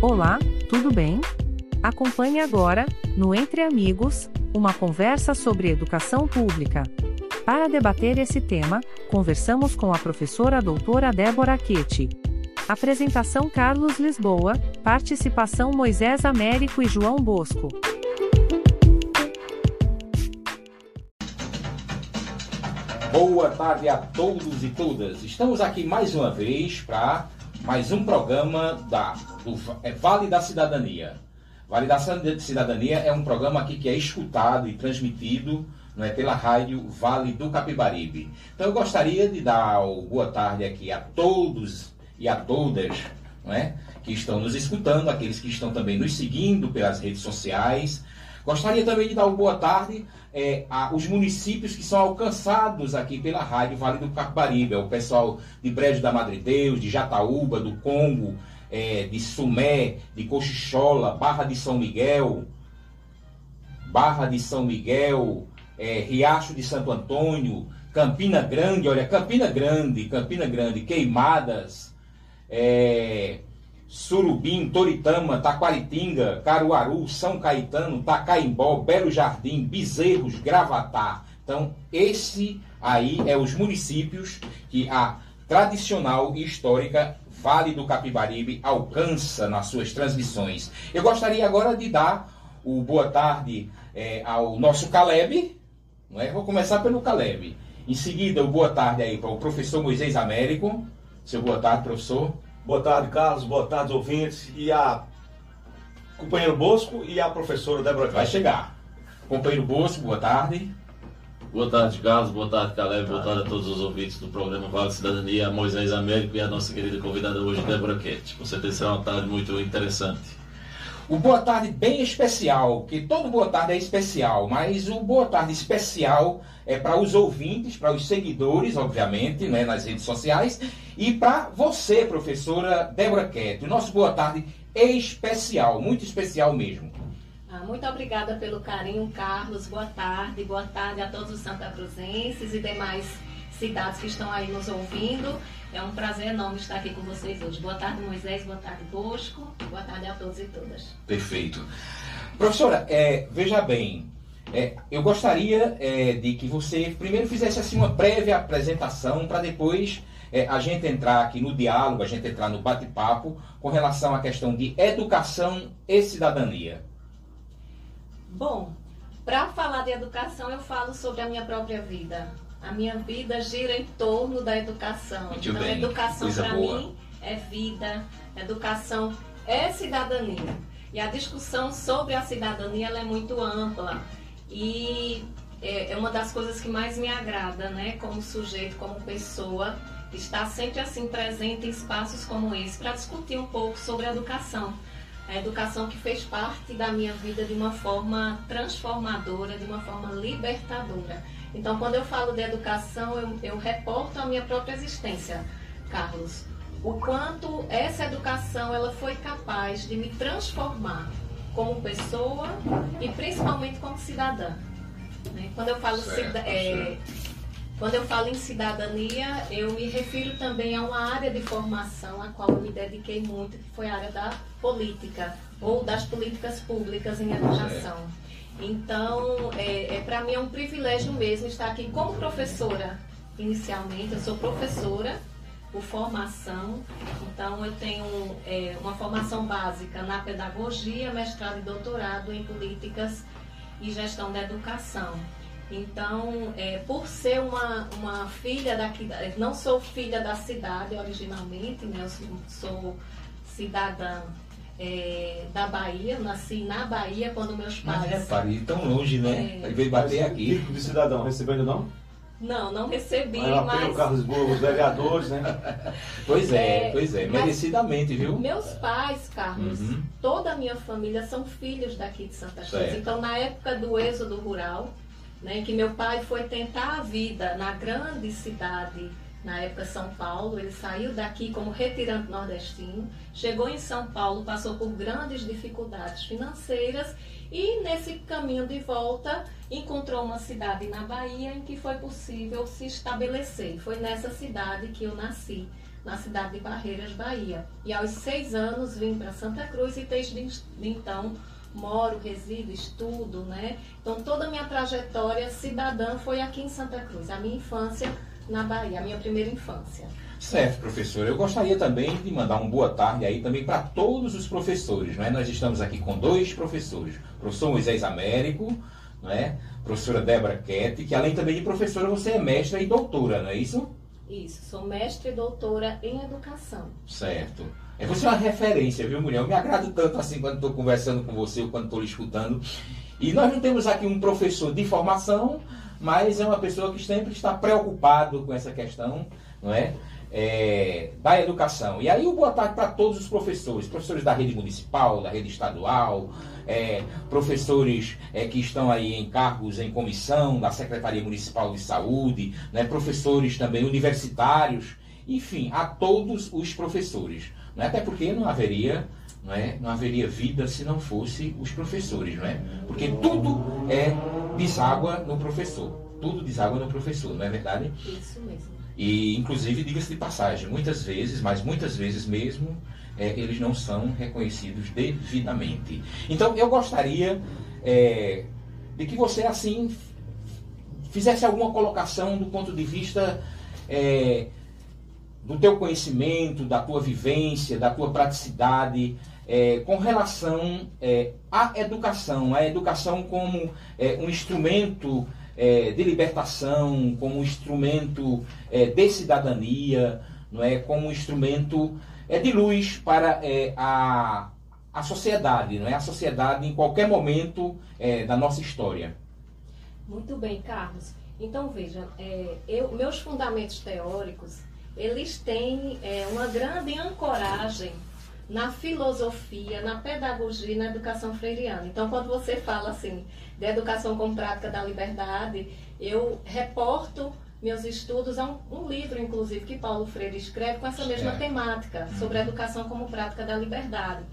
Olá, tudo bem? Acompanhe agora, no Entre Amigos, uma conversa sobre educação pública. Para debater esse tema, conversamos com a professora doutora Débora Quete. Apresentação Carlos Lisboa, participação Moisés Américo e João Bosco. Boa tarde a todos e todas. Estamos aqui mais uma vez para mais um programa da, do é, Vale da Cidadania. Vale da Cidadania é um programa aqui que é escutado e transmitido não é, pela rádio Vale do Capibaribe. Então eu gostaria de dar boa tarde aqui a todos e a todas não é, que estão nos escutando, aqueles que estão também nos seguindo pelas redes sociais. Gostaria também de dar uma boa tarde é, aos municípios que são alcançados aqui pela rádio Vale do Capibaribe. É o pessoal de Brejo da Madre Deus, de Jataúba, do Congo, é, de Sumé, de Cochichola, Barra de São Miguel, Barra de São Miguel, é, Riacho de Santo Antônio, Campina Grande, olha, Campina Grande, Campina Grande, Queimadas, é, Surubim, Toritama, Taquaritinga, Caruaru, São Caetano, Tacaimbó, Belo Jardim, Bezerros, Gravatá. Então, esse aí é os municípios que a tradicional e histórica Vale do Capibaribe alcança nas suas transmissões. Eu gostaria agora de dar o boa tarde é, ao nosso Caleb. Não é? Vou começar pelo Caleb. Em seguida, o boa tarde aí para o professor Moisés Américo. Seu boa tarde, professor. Boa tarde, Carlos. Boa tarde, ouvintes. E a companheiro Bosco e a professora Débora Vai chegar. Companheiro Bosco, boa tarde. Boa tarde, Carlos. Boa tarde, Caleb. Boa tarde a todos os ouvintes do programa Vale Cidadania, Moisés Américo e a nossa querida convidada hoje, Débora Quete. Com certeza será uma tarde muito interessante. O Boa Tarde bem especial, que todo Boa Tarde é especial, mas o Boa Tarde especial é para os ouvintes, para os seguidores, obviamente, né, nas redes sociais, e para você, professora Débora Quete. O nosso Boa Tarde especial, muito especial mesmo. Ah, muito obrigada pelo carinho, Carlos. Boa tarde. Boa tarde a todos os Santa Cruzenses e demais cidades que estão aí nos ouvindo. É um prazer enorme estar aqui com vocês hoje. Boa tarde, Moisés. Boa tarde, Bosco. Boa tarde a todos e todas. Perfeito. Professora, é, veja bem, é, eu gostaria é, de que você primeiro fizesse assim uma prévia apresentação para depois é, a gente entrar aqui no diálogo, a gente entrar no bate-papo com relação à questão de educação e cidadania. Bom, para falar de educação, eu falo sobre a minha própria vida. A minha vida gira em torno da educação. Muito então, bem. educação para mim é vida, educação é cidadania. E a discussão sobre a cidadania é muito ampla. E é, é uma das coisas que mais me agrada, né, como sujeito, como pessoa, estar sempre assim presente em espaços como esse para discutir um pouco sobre a educação. A educação que fez parte da minha vida de uma forma transformadora, de uma forma libertadora. Então, quando eu falo de educação, eu, eu reporto a minha própria existência, Carlos. O quanto essa educação ela foi capaz de me transformar como pessoa e principalmente como cidadã. né? Quando eu falo Certo, é, quando eu falo em cidadania, eu me refiro também a uma área de formação a qual eu me dediquei muito, que foi a área da política ou das políticas públicas em educação. Então, é, é, para mim é um privilégio mesmo estar aqui como professora. Inicialmente, eu sou professora por formação, então eu tenho é, uma formação básica na pedagogia, mestrado e doutorado em políticas e gestão da educação. Então, é, por ser uma, uma filha daqui, não sou filha da cidade originalmente, né? eu sou, sou cidadã é, da Bahia, nasci na Bahia quando meus Mas pais. repare, tão longe, né? É. Ele veio bater aqui. Título de cidadão, recebeu ainda não? Não, não recebi, mas Carlos Lisboa, os vereadores, né? Pois é, É, pois é, mas- merecidamente, viu? meus pais, Carlos, Uhum. toda a minha família são filhos daqui de Santa Cruz. Certo. Então, na época do êxodo rural, né, que meu pai foi tentar a vida na grande cidade, na época São Paulo, ele saiu daqui como retirante nordestino, chegou em São Paulo, passou por grandes dificuldades financeiras e nesse caminho de volta encontrou uma cidade na Bahia em que foi possível se estabelecer. Foi nessa cidade que eu nasci, na cidade de Barreiras, Bahia. E aos seis anos vim para Santa Cruz e desde então moro, resido, estudo, né? Então toda a minha trajetória cidadã foi aqui em Santa Cruz, a minha infância na Bahia, a minha primeira infância. Certo, professor. Eu gostaria também de mandar uma boa tarde aí também para todos os professores, não é? Nós estamos aqui com dois professores, o professor Moisés Américo, não é? Professora Débora Kett, que além também de professora, você é mestra e doutora, não é isso? Isso, sou mestre e doutora em educação. Certo. É você é uma referência, viu, mulher? Eu me agrado tanto assim quando estou conversando com você ou quando estou lhe escutando. E nós não temos aqui um professor de formação, mas é uma pessoa que sempre está preocupado com essa questão, não é? é, da educação. E aí o boa tarde para todos os professores, professores da rede municipal, da rede estadual, é, professores é, que estão aí em cargos em comissão da Secretaria Municipal de Saúde, né, professores também universitários, enfim, a todos os professores. Né, até porque não haveria não, é? não haveria vida se não fosse os professores, não é? Porque tudo é deságua no professor. Tudo deságua no professor, não é verdade? Isso mesmo. E, inclusive, diga-se de passagem, muitas vezes, mas muitas vezes mesmo, é, eles não são reconhecidos devidamente. Então, eu gostaria é, de que você, assim, fizesse alguma colocação do ponto de vista é, do teu conhecimento, da tua vivência, da tua praticidade, é, com relação é, à educação, a educação como é, um instrumento é, de libertação, como instrumento é, de cidadania, não é, como instrumento é, de luz para a, a sociedade, não é, a sociedade em qualquer momento da nossa história. Muito bem, Carlos. Então veja, é, eu, meus fundamentos teóricos eles têm é, uma grande ancoragem na filosofia, na pedagogia e na educação freiriana. Então, quando você fala assim de educação como prática da liberdade, eu reporto meus estudos a um, um livro, inclusive, que Paulo Freire escreve com essa mesma temática, sobre a educação como prática da liberdade.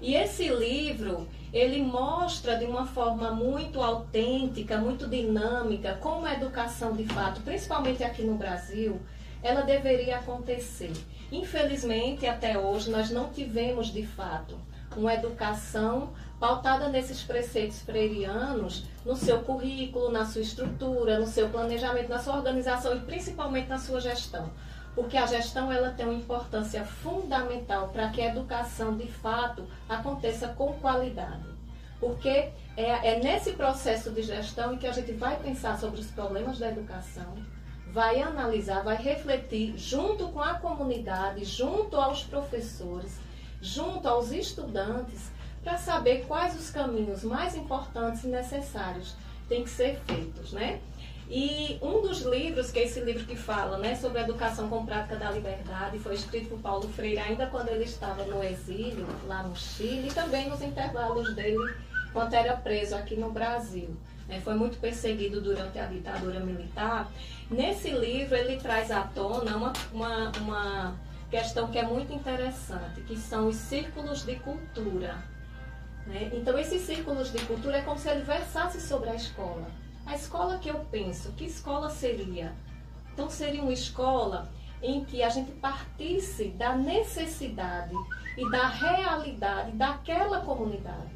E esse livro, ele mostra de uma forma muito autêntica, muito dinâmica, como a educação de fato, principalmente aqui no Brasil, ela deveria acontecer. Infelizmente, até hoje, nós não tivemos de fato uma educação pautada nesses preceitos freirianos no seu currículo, na sua estrutura, no seu planejamento, na sua organização e principalmente na sua gestão. Porque a gestão ela tem uma importância fundamental para que a educação de fato aconteça com qualidade. Porque é, é nesse processo de gestão que a gente vai pensar sobre os problemas da educação, vai analisar, vai refletir junto com a comunidade, junto aos professores, junto aos estudantes, para saber quais os caminhos mais importantes e necessários têm que ser feitos, né? E um dos livros, que é esse livro que fala né, sobre a educação com prática da liberdade, foi escrito por Paulo Freire ainda quando ele estava no exílio, lá no Chile, e também nos intervalos dele, quando era preso aqui no Brasil. Né, foi muito perseguido durante a ditadura militar. Nesse livro, ele traz à tona uma, uma, uma questão que é muito interessante, que são os círculos de cultura. Né? Então, esses círculos de cultura é como se ele versasse sobre a escola. A escola que eu penso, que escola seria? Então, seria uma escola em que a gente partisse da necessidade e da realidade daquela comunidade,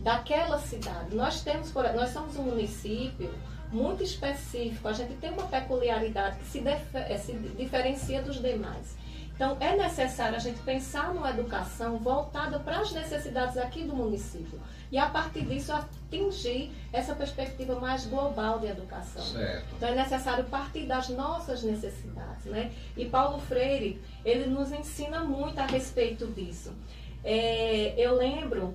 daquela cidade. Nós temos, nós somos um município muito específico, a gente tem uma peculiaridade que se, eh, se diferencia dos demais. Então, é necessário a gente pensar numa educação voltada para as necessidades aqui do município. E, a partir disso, atingir essa perspectiva mais global de educação. Certo. Então, é necessário partir das nossas necessidades. Né? E Paulo Freire, ele nos ensina muito a respeito disso. É, eu lembro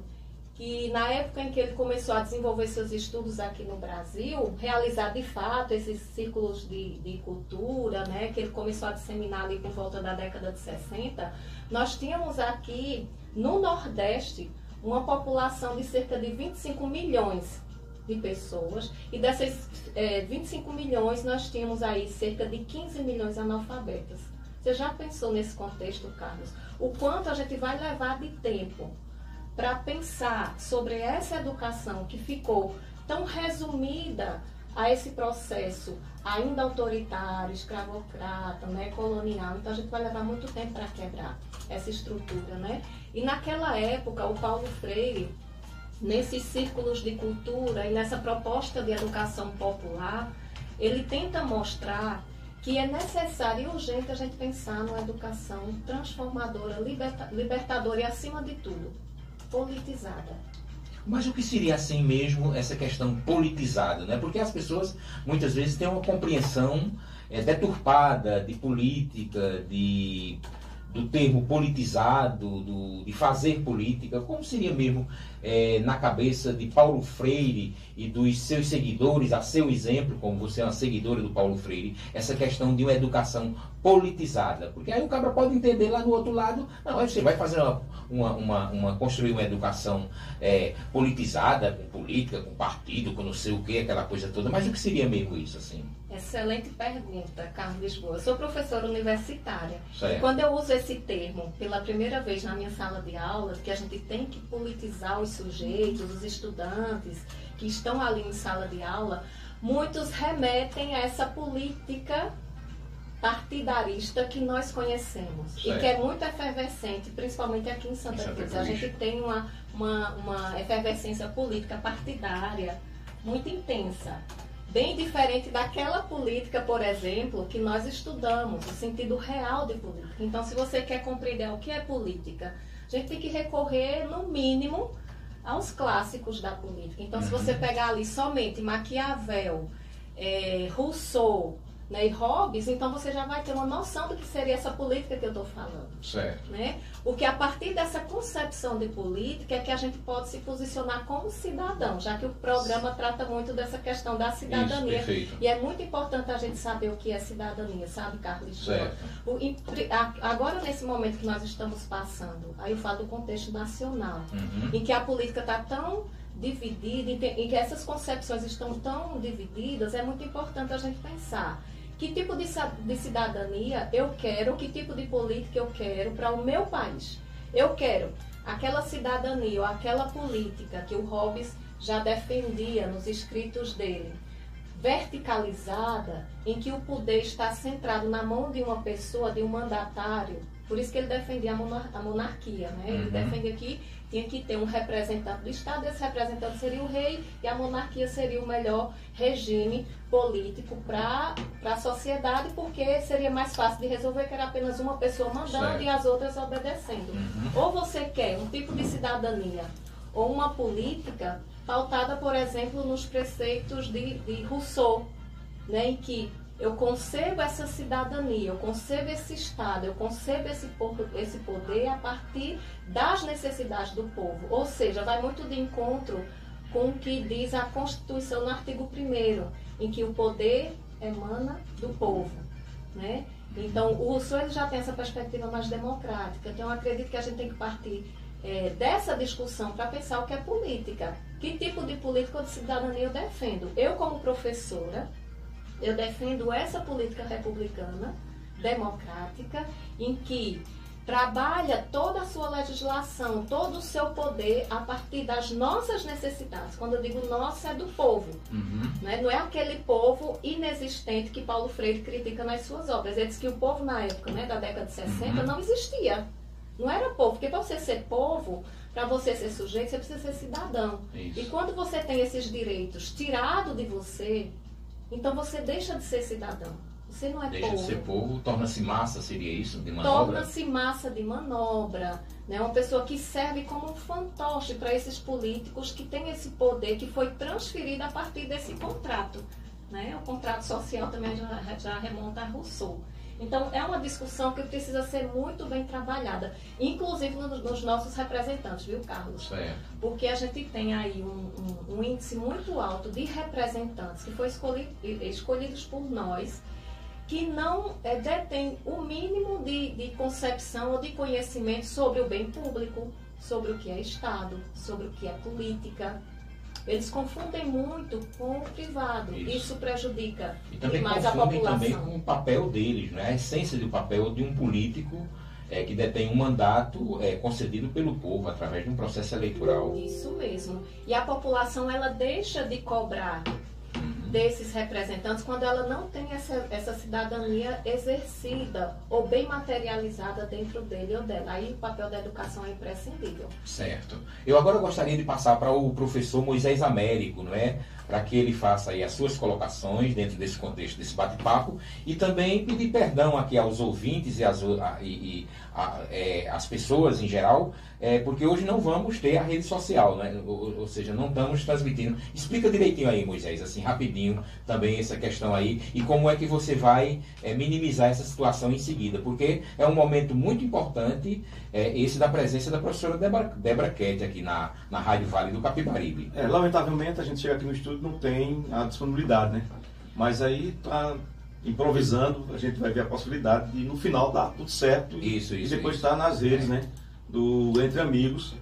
que na época em que ele começou a desenvolver seus estudos aqui no Brasil, realizar de fato esses círculos de, de cultura, né, que ele começou a disseminar ali por volta da década de 60, nós tínhamos aqui no Nordeste uma população de cerca de 25 milhões de pessoas, e dessas é, 25 milhões nós tínhamos aí cerca de 15 milhões analfabetas. Você já pensou nesse contexto, Carlos? O quanto a gente vai levar de tempo para pensar sobre essa educação que ficou tão resumida a esse processo ainda autoritário, escravocrata, né, colonial. Então a gente vai levar muito tempo para quebrar essa estrutura, né? E naquela época, o Paulo Freire, nesses círculos de cultura e nessa proposta de educação popular, ele tenta mostrar que é necessário e urgente a gente pensar numa educação transformadora, liberta, libertadora e, acima de tudo, politizada. Mas o que seria assim mesmo essa questão politizada, né? Porque as pessoas muitas vezes têm uma compreensão é, deturpada de política, de do termo politizado, do, de fazer política, como seria mesmo é, na cabeça de Paulo Freire e dos seus seguidores, a seu exemplo, como você é uma seguidora do Paulo Freire, essa questão de uma educação politizada. Porque aí o cabra pode entender lá do outro lado, não, aí você vai fazer uma, uma, uma, uma construir uma educação é, politizada, com política, com partido, com não sei o que, aquela coisa toda, mas o que seria mesmo isso, assim? Excelente pergunta, Carlos Lisboa. Eu sou professora universitária. Certo. E quando eu uso esse termo pela primeira vez na minha sala de aula, que a gente tem que politizar os sujeitos, os estudantes que estão ali em sala de aula, muitos remetem a essa política partidarista que nós conhecemos Certo. e que é muito efervescente, principalmente aqui em Santa Em Santa Cruz. A Cruz. gente tem uma, uma, uma efervescência política partidária muito intensa. Bem diferente daquela política, por exemplo, que nós estudamos, o sentido real de política. Então, se você quer compreender o que é política, a gente tem que recorrer, no mínimo, aos clássicos da política. Então, se você pegar ali somente Maquiavel, eh, Rousseau né, e Hobbes, então você já vai ter uma noção do que seria essa política que eu estou falando Certo. né? O que a partir dessa concepção de política é que a gente pode se posicionar como cidadão, já que o programa trata muito dessa questão da Isso, cidadania. perfeito. E é muito importante a gente saber o que é cidadania, sabe, Carlos? Certo. O- agora, nesse momento que nós estamos passando, aí eu falo do contexto nacional, Uhum. em que a política está tão dividida, em que essas concepções estão tão divididas, é muito importante a gente pensar que tipo de, de cidadania eu quero, que tipo de política eu quero para o meu país. Eu quero aquela cidadania ou aquela política que o Hobbes já defendia nos escritos dele, verticalizada, em que o poder está centrado na mão de uma pessoa, de um mandatário. Por isso que ele defendia a, monar- a monarquia, né? Ele Uhum. defendia que tinha que ter um representante do Estado, esse representante seria o rei e a monarquia seria o melhor regime político para a sociedade, porque seria mais fácil de resolver que era apenas uma pessoa mandando Certo. e as outras obedecendo. Uhum. Ou você quer um tipo de cidadania ou uma política pautada, por exemplo, nos preceitos de, de Rousseau, né, em que eu concebo essa cidadania, eu concebo esse Estado, eu concebo esse, esse poder a partir das necessidades do povo. Ou seja, vai muito de encontro com o que diz a Constituição no artigo 1 em que o poder emana do povo. Né? Então, o Rousseau já tem essa perspectiva mais democrática. Então, eu acredito que a gente tem que partir eh, dessa discussão para pensar o que é política. Que tipo de política ou de cidadania eu defendo? Eu, como professora, eu defendo essa política republicana, democrática, em que trabalha toda a sua legislação, todo o seu poder a partir das nossas necessidades. Quando eu digo nossa, é do povo. Uhum. né? Não é aquele povo inexistente que Paulo Freire critica nas suas obras. Ele diz que o povo na época né, da década de 60 Uhum. não existia. Não era povo, porque para você ser povo, para você ser sujeito, você precisa ser cidadão. Isso. E quando você tem esses direitos tirados de você, então você deixa de ser cidadão. Você não é Deixa povo de ser povo, torna-se massa, seria isso? De manobra? torna-se massa de manobra, né? uma pessoa que serve como um fantoche para esses políticos que têm esse poder que foi transferido a partir desse contrato. Né? O contrato social também já, já remonta a Rousseau. Então, é uma discussão que precisa ser muito bem trabalhada, inclusive no- nos nossos representantes, viu, Carlos? Certo. Porque a gente tem aí um, um- um índice muito alto de representantes que foram escolhi- escolhidos por nós, que não eh, detêm o mínimo de, de concepção ou de conhecimento sobre o bem público, sobre o que é Estado, sobre o que é política. Eles confundem muito com o privado. Isso. Isso, prejudica E também demais a população. também com o papel deles, né? a essência do papel de um político é, que detém um mandato é, concedido pelo povo através de um processo eleitoral. Isso mesmo. E a população ela deixa de cobrar. Desses representantes quando ela não tem essa, essa cidadania exercida ou bem materializada dentro dele ou dela. Aí o papel da educação é imprescindível. Certo. Eu agora gostaria de passar para o professor Moisés Américo, não é? Para que ele faça aí as suas colocações dentro desse contexto, desse bate-papo, e também pedir perdão aqui aos ouvintes e, a, e, e é, as pessoas em geral, é, porque hoje não vamos ter a rede social, né? ou, ou seja, não estamos transmitindo. Explica direitinho aí, Moisés, assim, rapidinho também essa questão aí, e como é que você vai é, minimizar essa situação em seguida, porque é um momento muito importante é, esse da presença da professora Débora, Débora Kett aqui na, na Rádio Vale do Capibaribe. É, lamentavelmente a gente chega aqui no estúdio não tem a disponibilidade, né? Mas aí tá improvisando, a gente vai ver a possibilidade de no final dar tudo certo isso, e isso, depois isso. estar nas redes, né? Do Entre Amigos,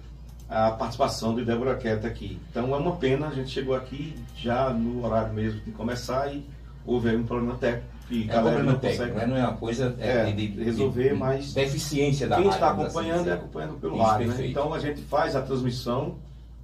a participação de Débora Queta aqui. Então é uma pena, a gente chegou aqui já no horário mesmo de começar e houve aí um problema técnico. Que é problema técnico, né? não é uma coisa é, de, de, resolver, de, mas deficiência da quem está acompanhando é acompanhando pelo Isso, rádio. Né? Então a gente faz a transmissão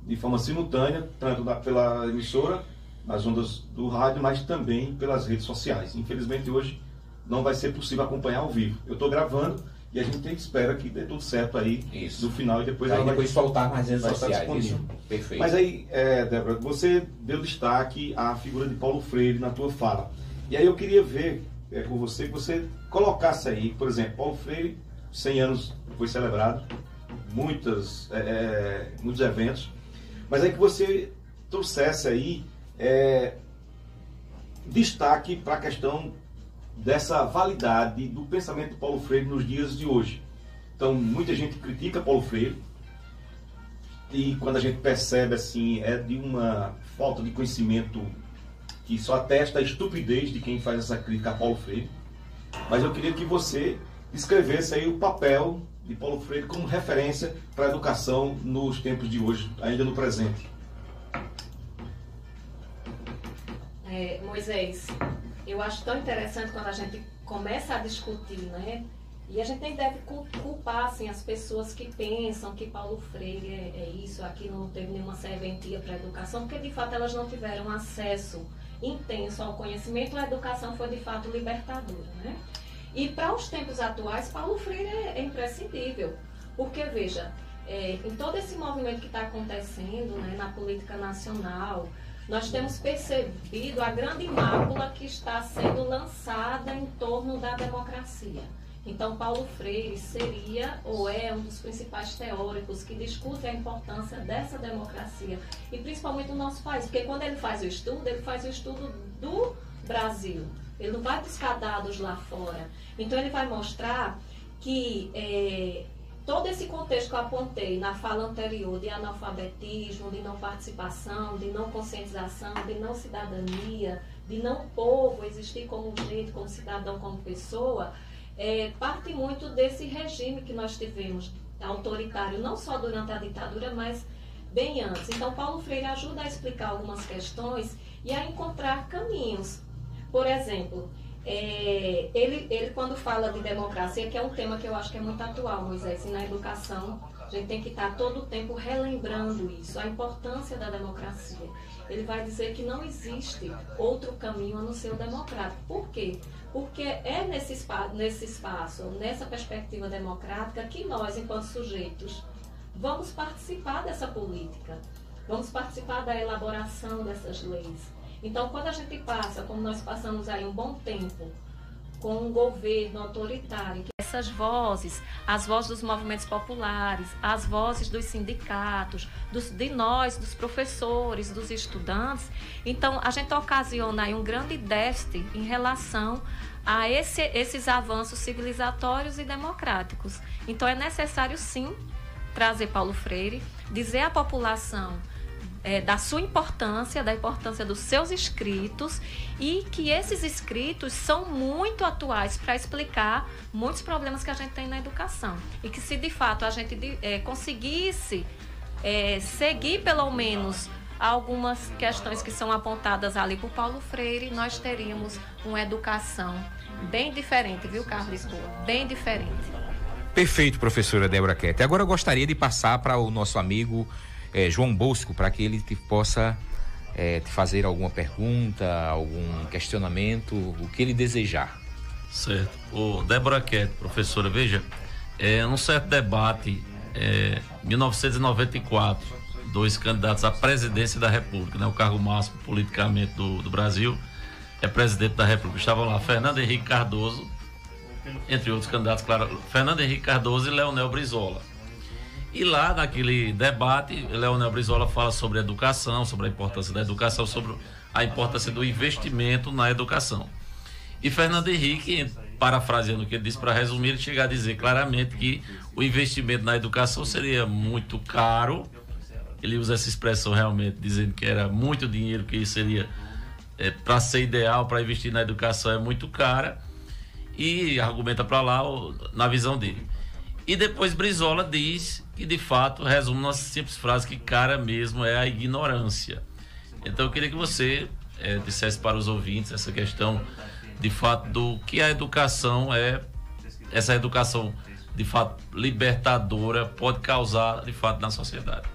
de forma simultânea, tanto da, pela emissora, nas ondas do rádio, mas também pelas redes sociais. Infelizmente hoje não vai ser possível acompanhar ao vivo. Eu estou gravando e a gente tem, espera que dê tudo certo aí Isso. no final e depois Aí ela depois vai, soltar nas redes sociais. Isso. disponível. Perfeito. Mas aí, é, Débora, você deu destaque à figura de Paulo Freire na tua fala. E aí eu queria ver é, com você que você colocasse aí, por exemplo, Paulo Freire, 100 anos foi celebrado, muitas, é, é, muitos eventos, mas aí que você trouxesse aí é, destaque para a questão dessa validade do pensamento de Paulo Freire nos dias de hoje. Então, muita gente critica Paulo Freire, e quando a gente percebe assim, é de uma falta de conhecimento que só atesta a estupidez de quem faz essa crítica a Paulo Freire. Mas eu queria que você descrevesse aí o papel de Paulo Freire como referência para a educação nos tempos de hoje, ainda no presente. É, Moisés, eu acho tão interessante quando a gente começa a discutir, né? E a gente nem deve culpar assim, as pessoas que pensam que Paulo Freire é, é isso, aquilo, não teve nenhuma serventia para a educação, porque de fato elas não tiveram acesso intenso ao conhecimento, a educação foi de fato libertadora. Né? E para os tempos atuais, Paulo Freire é, é imprescindível, porque veja, é, em todo esse movimento que está acontecendo né, na política nacional, nós temos percebido a grande mácula que está sendo lançada em torno da democracia. Então, Paulo Freire seria ou é um dos principais teóricos que discute a importância dessa democracia e principalmente no nosso país, porque quando ele faz o estudo, ele faz o estudo do Brasil. Ele não vai buscar dados lá fora. Então, ele vai mostrar que é, todo esse contexto que eu apontei na fala anterior de analfabetismo, de não participação, de não conscientização, de não cidadania, de não povo existir como jeito, como cidadão, como pessoa, é, parte muito desse regime que nós tivemos autoritário, não só durante a ditadura, mas bem antes. Então, Paulo Freire ajuda a explicar algumas questões e a encontrar caminhos. Por exemplo, é, ele, ele quando fala de democracia, que é um tema que eu acho que é muito atual, Moisés, e na educação a gente tem que estar todo o tempo relembrando isso, a importância da democracia. Ele vai dizer que não existe outro caminho a não ser o democrático. Por quê? Porque é nesse espaço, nesse espaço, nessa perspectiva democrática, que nós, enquanto sujeitos, vamos participar dessa política, vamos participar da elaboração dessas leis. Então, quando a gente passa, como nós passamos aí um bom tempo, com um governo autoritário, essas vozes, as vozes dos movimentos populares, as vozes dos sindicatos, dos, de nós, dos professores, dos estudantes, então a gente ocasiona aí um grande déficit em relação a esse, esses avanços civilizatórios e democráticos. Então é necessário sim trazer Paulo Freire, dizer à população é, da sua importância, da importância dos seus escritos e que esses escritos são muito atuais para explicar muitos problemas que a gente tem na educação. E que se de fato a gente é, conseguisse é, seguir pelo menos algumas questões que são apontadas ali por Paulo Freire, nós teríamos uma educação bem diferente, viu, Carlos? Bem diferente. Perfeito, professora Débora Kete. Agora eu gostaria de passar para o nosso amigo é, João Bosco, para que ele possa é, te fazer alguma pergunta, algum questionamento, o que ele desejar. Certo. O Débora Quete, professora, veja, é, num certo debate, é, 1994, dois candidatos à presidência da República, né, o cargo máximo politicamente do, do Brasil, é presidente da República. Estavam lá Fernando Henrique Cardoso, entre outros candidatos, claro, Fernando Henrique Cardoso e Leonel Brizola. E lá naquele debate, Leonel Brizola fala sobre educação, sobre a importância da educação, sobre a importância do investimento na educação. E Fernando Henrique, parafraseando o que ele disse, para resumir, ele chega a dizer claramente que o investimento na educação seria muito caro. Ele usa essa expressão realmente, dizendo que era muito dinheiro, que seria é, para ser ideal para investir na educação é muito cara. E argumenta para lá na visão dele. E depois Brizola diz que de fato resume nossa simples frase que cara mesmo é a ignorância. Então eu queria que você é, dissesse para os ouvintes essa questão de fato do que a educação é, essa educação de fato libertadora pode causar de fato na sociedade.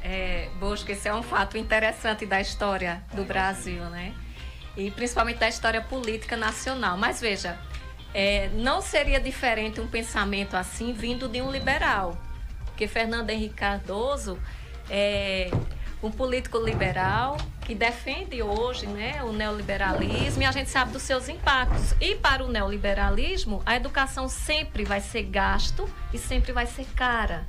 É, Bosco, esse é um fato interessante da história do Brasil, né? E principalmente da história política nacional. Mas veja, é, não seria diferente um pensamento assim vindo de um liberal. Porque Fernando Henrique Cardoso é um político liberal que defende hoje né, o neoliberalismo e a gente sabe dos seus impactos. E para o neoliberalismo, a educação sempre vai ser gasto e sempre vai ser cara.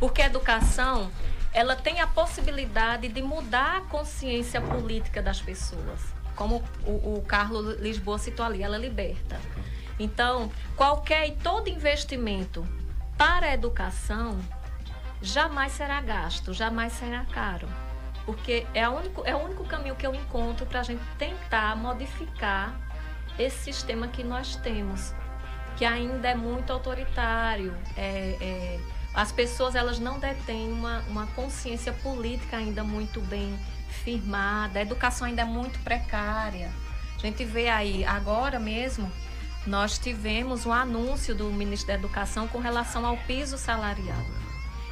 Porque a educação ela tem a possibilidade de mudar a consciência política das pessoas como o, o Carlos Lisboa citou ali, ela liberta. Então, qualquer e todo investimento para a educação jamais será gasto, jamais será caro. Porque é, único, é o único caminho que eu encontro para a gente tentar modificar esse sistema que nós temos, que ainda é muito autoritário. É, é, as pessoas elas não detêm uma, uma consciência política ainda muito bem firmada, a educação ainda é muito precária. A gente vê aí, agora mesmo, nós tivemos um anúncio do ministro da Educação com relação ao piso salarial.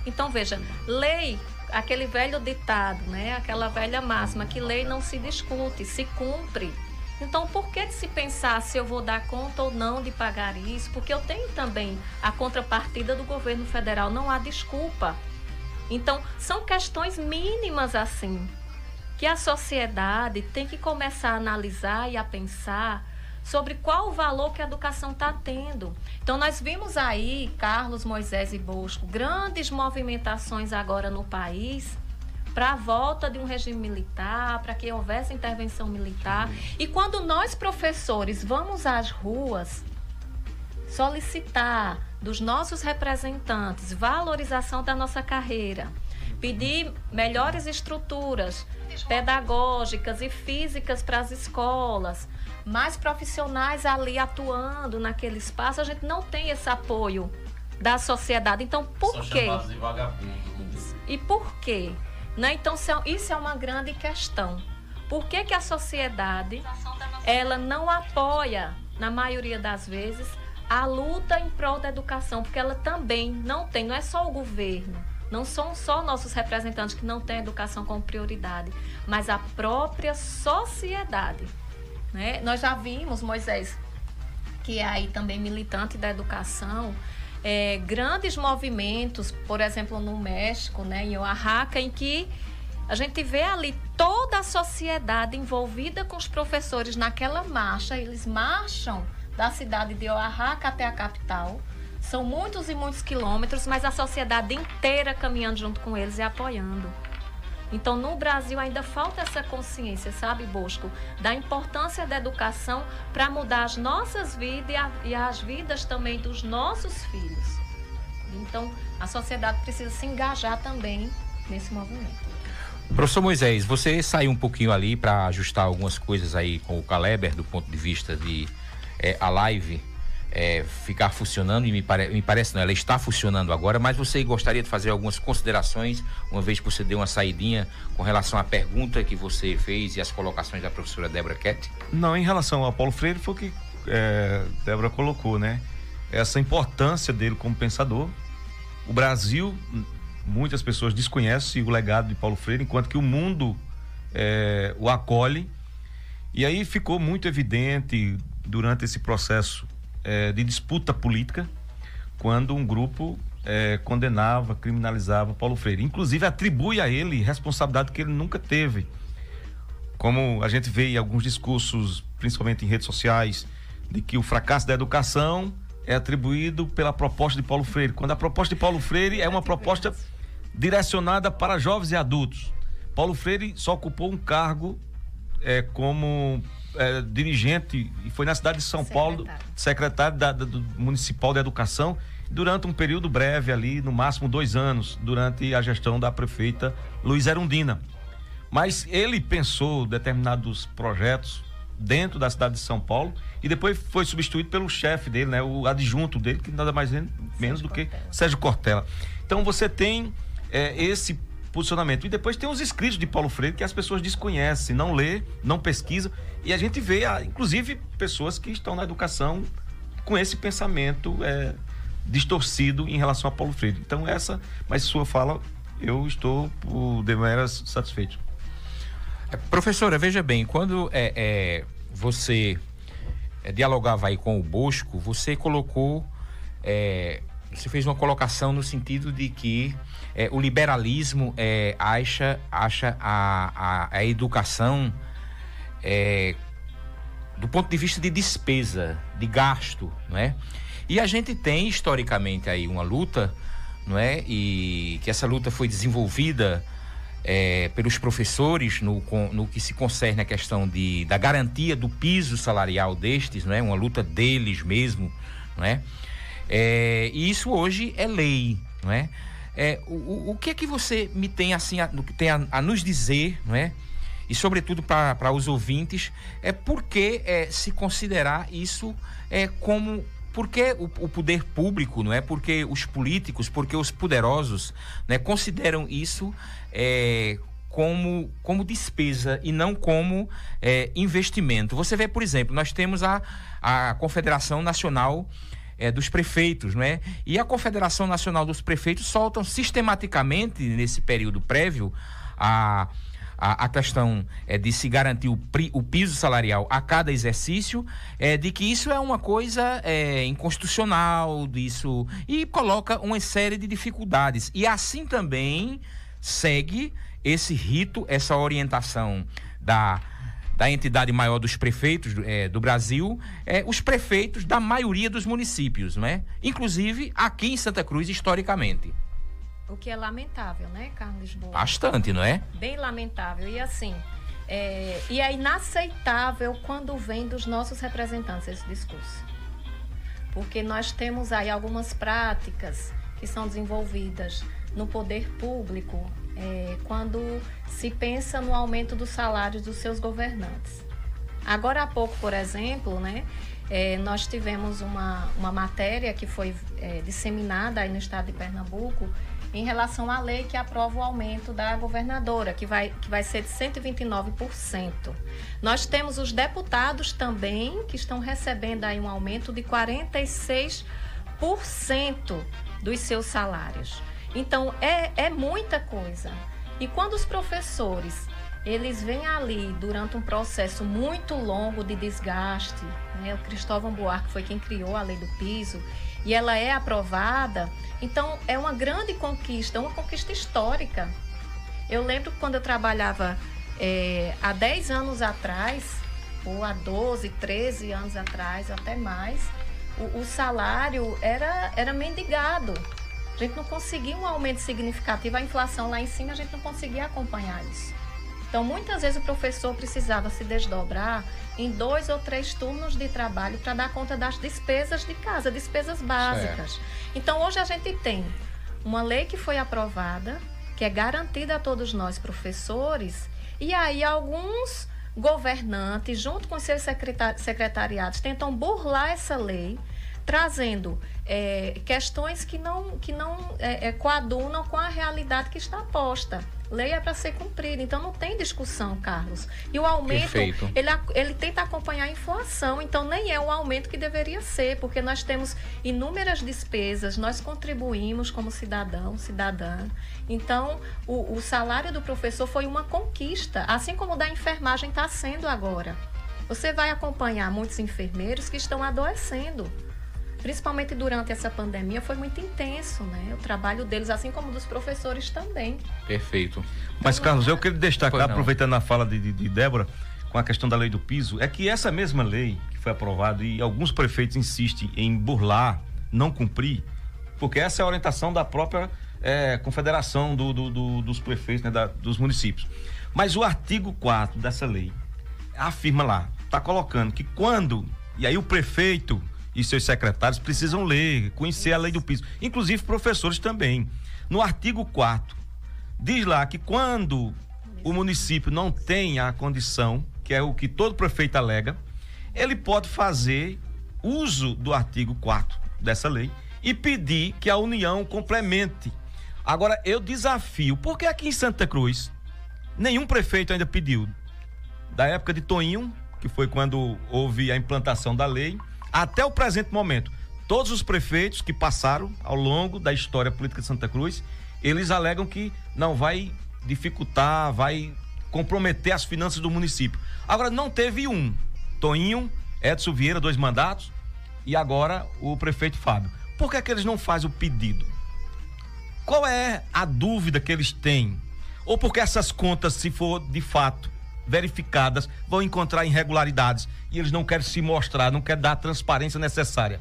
Então, veja, lei, aquele velho ditado, né? aquela velha máxima, que lei não se discute, se cumpre. Então, por que se pensar se eu vou dar conta ou não de pagar isso? Porque eu tenho também a contrapartida do governo federal, não há desculpa. Então, são questões mínimas assim, que a sociedade tem que começar a analisar e a pensar sobre qual o valor que a educação está tendo. Então, nós vimos aí, Carlos, Moisés e Bosco, grandes movimentações agora no país para a volta de um regime militar, para que houvesse intervenção militar. E quando nós, professores, vamos às ruas solicitar dos nossos representantes valorização da nossa carreira, pedir melhores estruturas pedagógicas e físicas para as escolas, mais profissionais ali atuando naquele espaço, a gente não tem esse apoio da sociedade. Então, por São quê? De vagabundos. E por quê? Né? Então, isso é uma grande questão. Por que, que a sociedade ela não apoia, na maioria das vezes, a luta em prol da educação? Porque ela também não tem, não é só o governo, não são só nossos representantes que não têm educação como prioridade, mas a própria sociedade. Né? Nós já vimos, Moisés, que é aí também militante da educação, é, grandes movimentos, por exemplo, no México, né, em Oaxaca, em que a gente vê ali toda a sociedade envolvida com os professores naquela marcha, eles marcham da cidade de Oaxaca até a capital são muitos e muitos quilômetros, mas a sociedade inteira caminhando junto com eles e apoiando. Então, no Brasil ainda falta essa consciência, sabe, Bosco, da importância da educação para mudar as nossas vidas e, as vidas também dos nossos filhos. Então, a sociedade precisa se engajar também nesse movimento. Professor Moisés, você saiu um pouquinho ali para ajustar algumas coisas aí com o Kaleber do ponto de vista de é, a live é, ficar funcionando e me, pare, me parece não, ela está funcionando agora, mas você gostaria de fazer algumas considerações, uma vez que você deu uma saidinha com relação à pergunta que você fez e as colocações da professora Débora Kett? Não, em relação ao Paulo Freire foi o que é, Débora colocou, né? Essa importância dele como pensador. O Brasil, muitas pessoas desconhecem o legado de Paulo Freire, enquanto que o mundo é, o acolhe. E aí ficou muito evidente durante esse processo é, de disputa política, quando um grupo é, condenava, criminalizava Paulo Freire. Inclusive atribui a ele responsabilidade que ele nunca teve. Como a gente vê em alguns discursos, principalmente em redes sociais, de que o fracasso da educação é atribuído pela proposta de Paulo Freire, quando a proposta de Paulo Freire é uma proposta direcionada para jovens e adultos. Paulo Freire só ocupou um cargo é, como é, dirigente e foi na cidade de São secretário. Paulo, secretário da, da, do Municipal de Educação, durante um período breve ali, no máximo dois anos, durante a gestão da prefeita Luiz Erundina. Mas ele pensou determinados projetos dentro da cidade de São Paulo e depois foi substituído pelo chefe dele, né, o adjunto dele, que nada mais menos do que Sérgio Cortella. Então você tem é, esse posicionamento. E depois tem os escritos de Paulo Freire que as pessoas desconhecem, não lê, não pesquisam. E a gente vê, inclusive, pessoas que estão na educação com esse pensamento é, distorcido em relação a Paulo Freire. Então, essa, mas sua fala, eu estou por deveras satisfeito. É, professora, veja bem, quando é, é você é, dialogava aí com o Bosco, você colocou, é, você fez uma colocação no sentido de que é, o liberalismo é, acha, acha a, a, a educação é, do ponto de vista de despesa, de gasto, não é? E a gente tem historicamente aí uma luta, não é? E que essa luta foi desenvolvida é, pelos professores no, no que se concerne a questão de, da garantia do piso salarial destes, não é? Uma luta deles mesmo, não é? É e isso hoje é lei, não é? É, o, o que é que você me tem assim a, tem a, a nos dizer, não é? E sobretudo para os ouvintes, é por que é, se considerar isso é, como porque o, o, poder público, não é? Porque os políticos, porque os poderosos, né, consideram isso é, como, como despesa e não como é, investimento. Você vê, por exemplo, nós temos a, a Confederação Nacional é, dos prefeitos, não é? E a Confederação Nacional dos Prefeitos soltam sistematicamente nesse período prévio a a, a, questão é, de se garantir o, pri, o, piso salarial a cada exercício, é, de que isso é uma coisa é, inconstitucional, disso, e coloca uma série de dificuldades. E assim também segue esse rito, essa orientação da da entidade maior dos prefeitos é, do Brasil, é, os prefeitos da maioria dos municípios, né? Inclusive aqui em Santa Cruz, historicamente. O que é lamentável, né, Carlos Lisboa? Bastante, não é? Bem lamentável. E assim, é, e é inaceitável quando vem dos nossos representantes esse discurso. Porque nós temos aí algumas práticas que são desenvolvidas no poder público, é, quando se pensa no aumento dos salários dos seus governantes. Agora há pouco, por exemplo, né, é, nós tivemos uma, uma matéria que foi é, disseminada aí no estado de Pernambuco em relação à lei que aprova o aumento da governadora, que vai, que vai ser de 129%. Nós temos os deputados também que estão recebendo aí um aumento de 46% dos seus salários. Então, é, é muita coisa. E quando os professores eles vêm ali durante um processo muito longo de desgaste, né? o Cristóvão Buarque foi quem criou a lei do piso, e ela é aprovada, então é uma grande conquista, uma conquista histórica. Eu lembro quando eu trabalhava é, há 10 anos atrás, ou há 12, 13 anos atrás, até mais, o, o salário era, era mendigado. A gente não conseguia um aumento significativo, a inflação lá em cima, a gente não conseguia acompanhar isso. Então, muitas vezes o professor precisava se desdobrar em dois ou três turnos de trabalho para dar conta das despesas de casa, despesas básicas. Certo. Então, hoje a gente tem uma lei que foi aprovada, que é garantida a todos nós professores, e aí alguns governantes, junto com seus secretariados, tentam burlar essa lei trazendo é, questões que não, que não é, é, coadunam com a realidade que está posta. Lei é para ser cumprida, então não tem discussão, Carlos. E o aumento, ele, ele tenta acompanhar a inflação, então nem é o aumento que deveria ser, porque nós temos inúmeras despesas, nós contribuímos como cidadão, cidadã. Então, o, o salário do professor foi uma conquista, assim como o da enfermagem está sendo agora. Você vai acompanhar muitos enfermeiros que estão adoecendo principalmente durante essa pandemia, foi muito intenso, né? O trabalho deles, assim como dos professores também. Perfeito. Mas, Carlos, eu queria destacar, aproveitando a fala de, de, de Débora, com a questão da lei do piso, é que essa mesma lei que foi aprovada e alguns prefeitos insistem em burlar, não cumprir, porque essa é a orientação da própria é, confederação do, do, do, dos prefeitos, né, da, dos municípios. Mas o artigo 4 dessa lei afirma lá, está colocando que quando, e aí o prefeito e seus secretários precisam ler, conhecer a lei do piso, inclusive professores também. No artigo 4 diz lá que quando o município não tem a condição, que é o que todo prefeito alega, ele pode fazer uso do artigo 4 dessa lei e pedir que a União complemente. Agora, eu desafio, porque aqui em Santa Cruz, nenhum prefeito ainda pediu. Da época de Toinho, que foi quando houve a implantação da lei, até o presente momento, todos os prefeitos que passaram ao longo da história política de Santa Cruz, eles alegam que não vai dificultar, vai comprometer as finanças do município. Agora, não teve um. Toinho, Edson Vieira, dois mandatos, e agora o prefeito Fábio. Por que, é que eles não fazem o pedido? Qual é a dúvida que eles têm? Ou porque essas contas, se for de fato verificadas, vão encontrar irregularidades e eles não querem se mostrar, não querem dar a transparência necessária.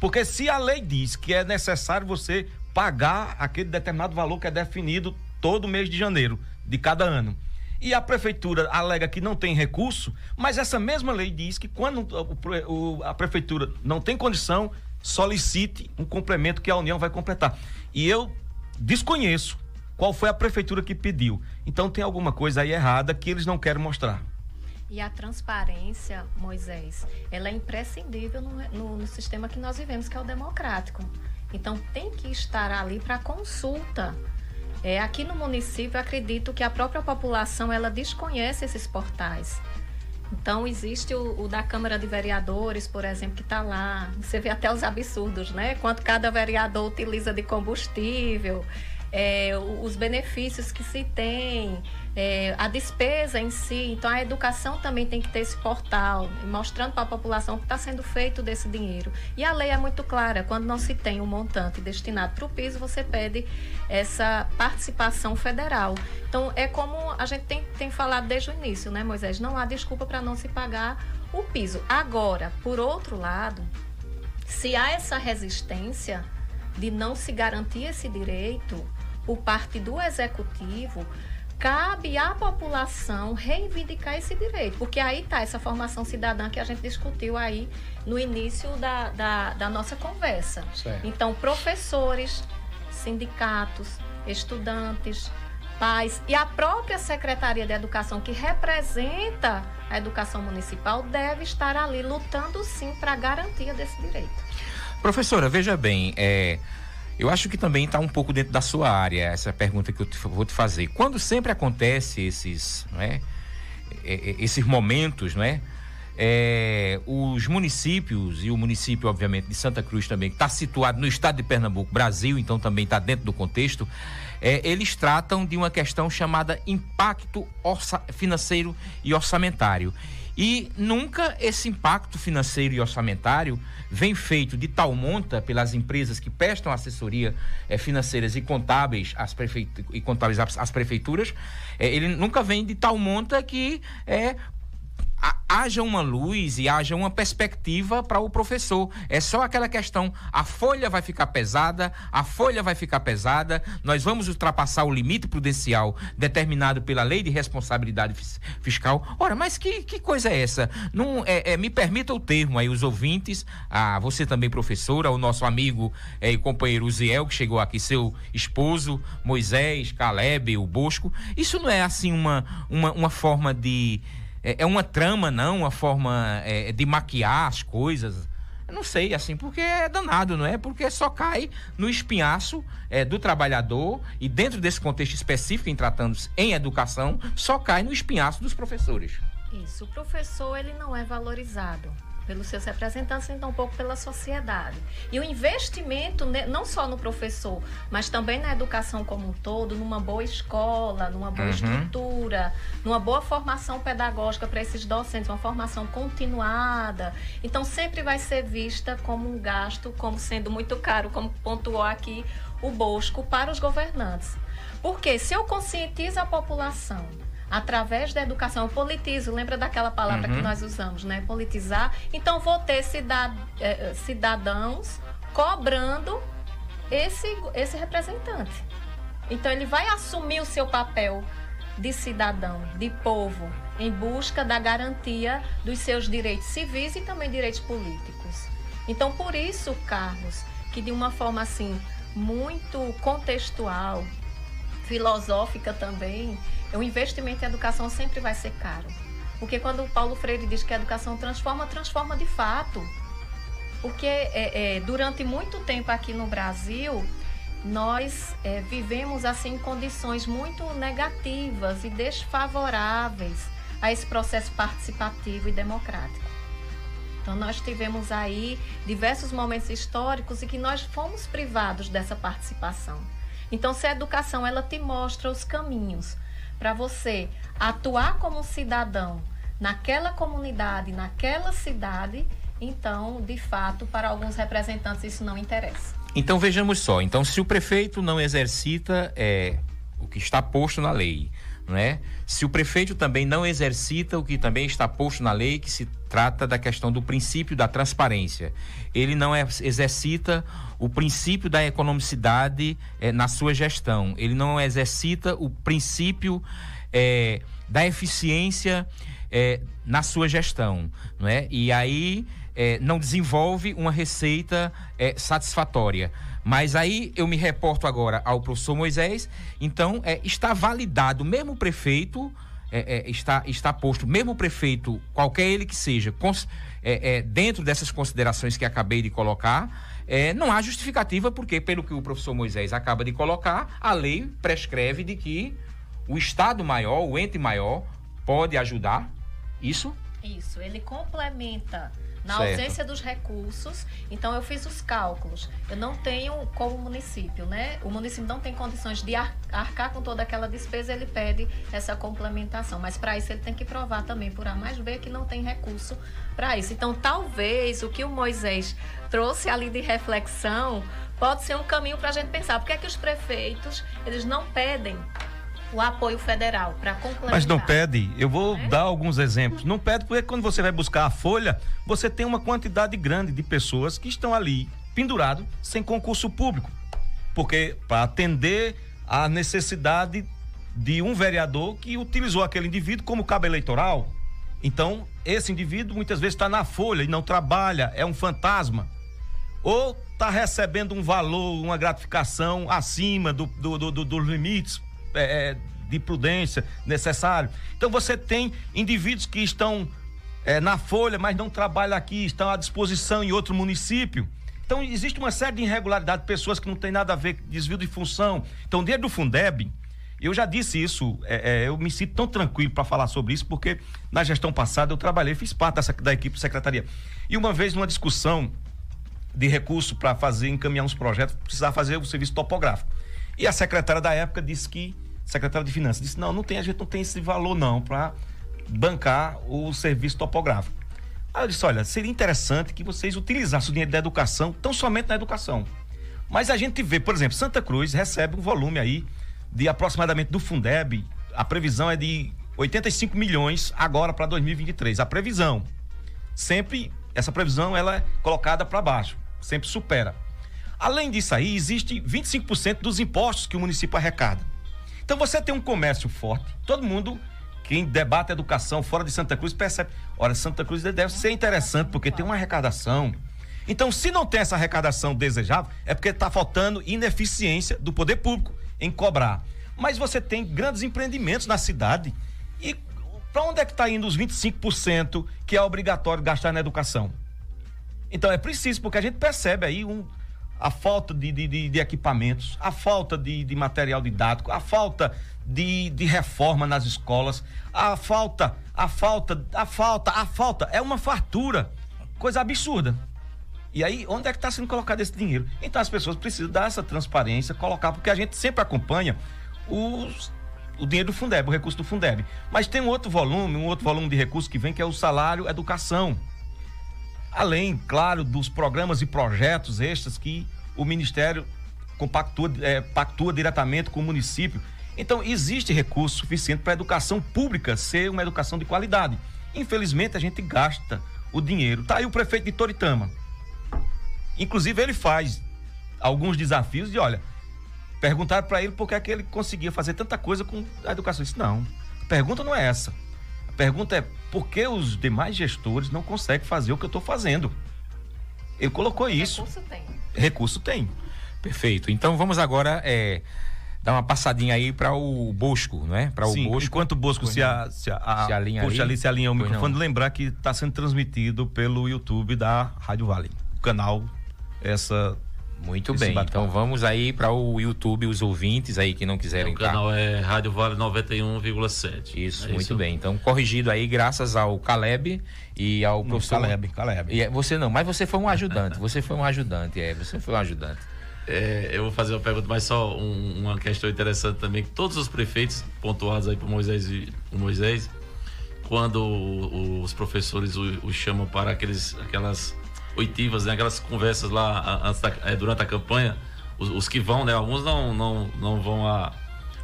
Porque se a lei diz que é necessário você pagar aquele determinado valor que é definido todo mês de janeiro de cada ano. E a prefeitura alega que não tem recurso, mas essa mesma lei diz que quando a prefeitura não tem condição, solicite um complemento que a União vai completar. E eu desconheço qual foi a prefeitura que pediu. Então tem alguma coisa aí errada que eles não querem mostrar. E a transparência, Moisés, ela é imprescindível no, no, no sistema que nós vivemos, que é o democrático. Então tem que estar ali para consulta. É, aqui no município, acredito que a própria população ela desconhece esses portais. Então existe o, o, da Câmara de Vereadores, por exemplo, que está lá. Você vê até os absurdos, né? Quanto cada vereador utiliza de combustível é, os benefícios que se tem, é, a despesa em si. Então, a educação também tem que ter esse portal, mostrando para a população o que está sendo feito desse dinheiro. E a lei é muito clara: quando não se tem um montante destinado para o piso, você pede essa participação federal. Então, é como a gente tem, tem falado desde o início, né, Moisés? Não há desculpa para não se pagar o piso. Agora, por outro lado, se há essa resistência de não se garantir esse direito, por parte do executivo, cabe à população reivindicar esse direito, porque aí está essa formação cidadã que a gente discutiu aí no início da, da, da nossa conversa. Certo. Então, professores, sindicatos, estudantes, pais e a própria Secretaria de Educação, que representa a educação municipal, deve estar ali lutando sim para a garantia desse direito. Professora, veja bem, é, eu acho que também está um pouco dentro da sua área essa pergunta que eu te, vou te fazer. Quando sempre acontece esses, é, esses momentos, não é? Os municípios e o município, obviamente, de Santa Cruz também, que está situado no estado de Pernambuco, Brasil, então também está dentro do contexto, é, eles tratam de uma questão chamada impacto financeiro e orçamentário. E nunca esse impacto financeiro e orçamentário vem feito de tal monta pelas empresas que prestam assessoria é, financeiras e contábeis às, prefeitu e contábeis às prefeituras, é, ele nunca vem de tal monta que é, haja uma luz e haja uma perspectiva para o professor. É só aquela questão: a folha vai ficar pesada, a folha vai ficar pesada, nós vamos ultrapassar o limite prudencial determinado pela lei de responsabilidade fiscal. Ora, mas que, que coisa é essa? Não, é, é, me permita o termo aí, os ouvintes, a você também, professora, o nosso amigo é, e companheiro Ziel, que chegou aqui, seu esposo, Moisés, Caleb, o Bosco. Isso não é assim uma, uma, uma forma de é, é uma trama, não? Uma forma é, de maquiar as coisas? Não sei, assim, porque é danado, não é? Porque só cai no espinhaço é, do trabalhador e dentro desse contexto específico, em tratando-se em educação, só cai no espinhaço dos professores. Isso, o professor ele não é valorizado pelos seus representantes, então um pouco pela sociedade. E o investimento, não só no professor, mas também na educação como um todo, numa boa escola, numa boa uhum. estrutura, numa boa formação pedagógica para esses docentes, uma formação continuada. Então sempre vai ser vista como um gasto, como sendo muito caro, como pontuou aqui o Bosco, para os governantes. Porque se eu conscientizo a população através da educação. Eu politizo, lembra daquela palavra uhum. que nós usamos, né? Politizar. Então, vou ter cidad, eh, cidadãos cobrando esse, esse representante. Então, ele vai assumir o seu papel de cidadão, de povo, em busca da garantia dos seus direitos civis e também direitos políticos. Então, por isso, Carlos, que de uma forma assim muito contextual, filosófica também, o investimento em educação sempre vai ser caro. Porque quando o Paulo Freire diz que a educação transforma, transforma de fato. Porque é, é, durante muito tempo aqui no Brasil, nós é, vivemos assim condições muito negativas e desfavoráveis a esse processo participativo e democrático. Então nós tivemos aí diversos momentos históricos em que nós fomos privados dessa participação. Então se a educação ela te mostra os caminhos para você atuar como cidadão naquela comunidade, naquela cidade, então, de fato, para alguns representantes isso não interessa. Então vejamos só, então se o prefeito não exercita é, o que está posto na lei, não é? Se o prefeito também não exercita o que também está posto na lei, que se trata da questão do princípio da transparência, ele não é, exercita o princípio da economicidade é, na sua gestão, ele não exercita o princípio é, da eficiência é, na sua gestão, não é? E aí não desenvolve uma receita satisfatória. Mas aí eu me reporto agora ao professor Moisés, então é, está validado, mesmo o prefeito é, é, está, está posto, mesmo o prefeito, qualquer ele que seja, cons, é, é, dentro dessas considerações que acabei de colocar, é, não há justificativa, porque, pelo que o professor Moisés acaba de colocar, a lei prescreve de que o Estado maior, o ente maior, pode ajudar. Isso? Isso, ele complementa na certo. ausência dos recursos, então eu fiz os cálculos. Eu não tenho como município, né? O município não tem condições de arcar com toda aquela despesa, ele pede essa complementação. Mas para isso ele tem que provar também por A mais B que não tem recurso para isso. Então talvez o que o Moisés trouxe ali de reflexão pode ser um caminho para a gente pensar. Por que é que os prefeitos eles não pedem o apoio federal para complementar. Mas não pede, eu vou é? dar alguns exemplos. Não pede porque quando você vai buscar a folha, você tem uma quantidade grande de pessoas que estão ali pendurado sem concurso público. Porque para atender a necessidade de um vereador que utilizou aquele indivíduo como cabo eleitoral. Então, esse indivíduo muitas vezes está na folha e não trabalha, é um fantasma. Ou está recebendo um valor, uma gratificação acima do, do, do, do dos limites é, é, de prudência necessário. Então você tem indivíduos que estão é, na folha, mas não trabalham aqui, estão à disposição em outro município. Então existe uma série de irregularidades, pessoas que não tem nada a ver desvio de função. Então, dentro do Fundeb, eu já disse isso, é, é, eu me sinto tão tranquilo para falar sobre isso, porque na gestão passada eu trabalhei, fiz parte dessa, da equipe de secretaria. E uma vez, numa discussão de recurso para fazer, encaminhar uns projetos, precisava fazer o serviço topográfico. E a secretária da época disse que secretário de Finanças, disse: não, não tem, a gente não tem esse valor não para bancar o serviço topográfico. Aí eu disse: olha, seria interessante que vocês utilizassem o dinheiro da educação, tão somente na educação. Mas a gente vê, por exemplo, Santa Cruz recebe um volume aí de aproximadamente do Fundeb, a previsão é de 85 milhões agora para 2023. A previsão. Sempre, essa previsão ela é colocada para baixo, sempre supera. Além disso aí, existe 25% dos impostos que o município arrecada. Então você tem um comércio forte, todo mundo quem debate educação fora de Santa Cruz percebe, olha, Santa Cruz deve ser interessante porque tem uma arrecadação. Então, se não tem essa arrecadação desejável, é porque está faltando ineficiência do poder público em cobrar. Mas você tem grandes empreendimentos na cidade e para onde é que está indo os 25% que é obrigatório gastar na educação? Então é preciso, porque a gente percebe aí um, a falta de, de, de equipamentos, a falta de, de, material didático, a falta de, reforma nas escolas, a falta, a falta, a falta, a falta. É uma fartura, coisa absurda. E aí, onde é que está sendo colocado esse dinheiro? Então as pessoas precisam dar essa transparência, colocar, porque a gente sempre acompanha os, o dinheiro do Fundeb, o recurso do Fundeb. Mas tem um outro volume, um outro volume de recursos que vem, que é o salário educação. Além, claro, dos programas e projetos extras que o Ministério compactua, é, pactua diretamente com o município. Então, existe recurso suficiente para a educação pública ser uma educação de qualidade. Infelizmente, a gente gasta o dinheiro. Tá aí o prefeito de Toritama Inclusive, ele faz alguns desafios de, olha, perguntaram para ele por que, é que ele conseguia fazer tanta coisa com a educação. Isso não. A pergunta não é essa. Pergunta é por que os demais gestores não conseguem fazer o que eu estou fazendo? Ele colocou isso. Recurso tem. Recurso tem. Perfeito. Então vamos agora é, dar uma passadinha aí para o Bosco, né? Para o Bosco. Enquanto o Bosco se, a, se, a, se alinha puxa ali, ali se alinha o microfone, não. lembrar que está sendo transmitido pelo YouTube da Rádio Vale, o canal essa muito bem, então vamos aí para o YouTube, os ouvintes aí que não quiserem. É, o canal é Rádio Vale 91,7. Isso, é muito isso? bem. Então, corrigido aí, graças ao Caleb e ao não, professor. Caleb, Caleb. E é, você não, mas você foi um ajudante. você foi um ajudante, é, você foi um ajudante. É, eu vou fazer uma pergunta, mas só um, uma questão interessante também. Todos os prefeitos pontuados aí por Moisés, por Moisés quando os professores o, o chamam para aqueles, aquelas oitivas, né? Aquelas conversas lá da, é, durante a campanha, os, os, que vão, né? Alguns não, não, não vão a.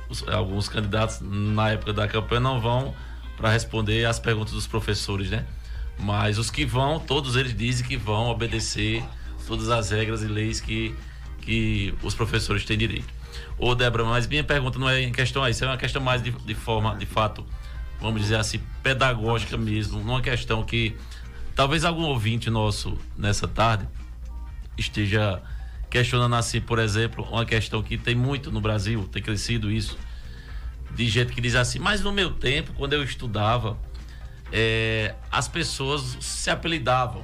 Os, alguns candidatos na época da campanha não vão para responder as perguntas dos professores, né? Mas os que vão, todos eles dizem que vão obedecer todas as regras e leis que, que os professores têm direito. Ô, Débora, mas minha pergunta não é em questão a isso, é uma questão mais de, de forma, de fato, vamos dizer assim, pedagógica mesmo, numa questão que Talvez algum ouvinte nosso nessa tarde esteja questionando assim, por exemplo, uma questão que tem muito no Brasil, tem crescido isso, de gente que diz assim, mas no meu tempo, quando eu estudava, é, as pessoas se apelidavam,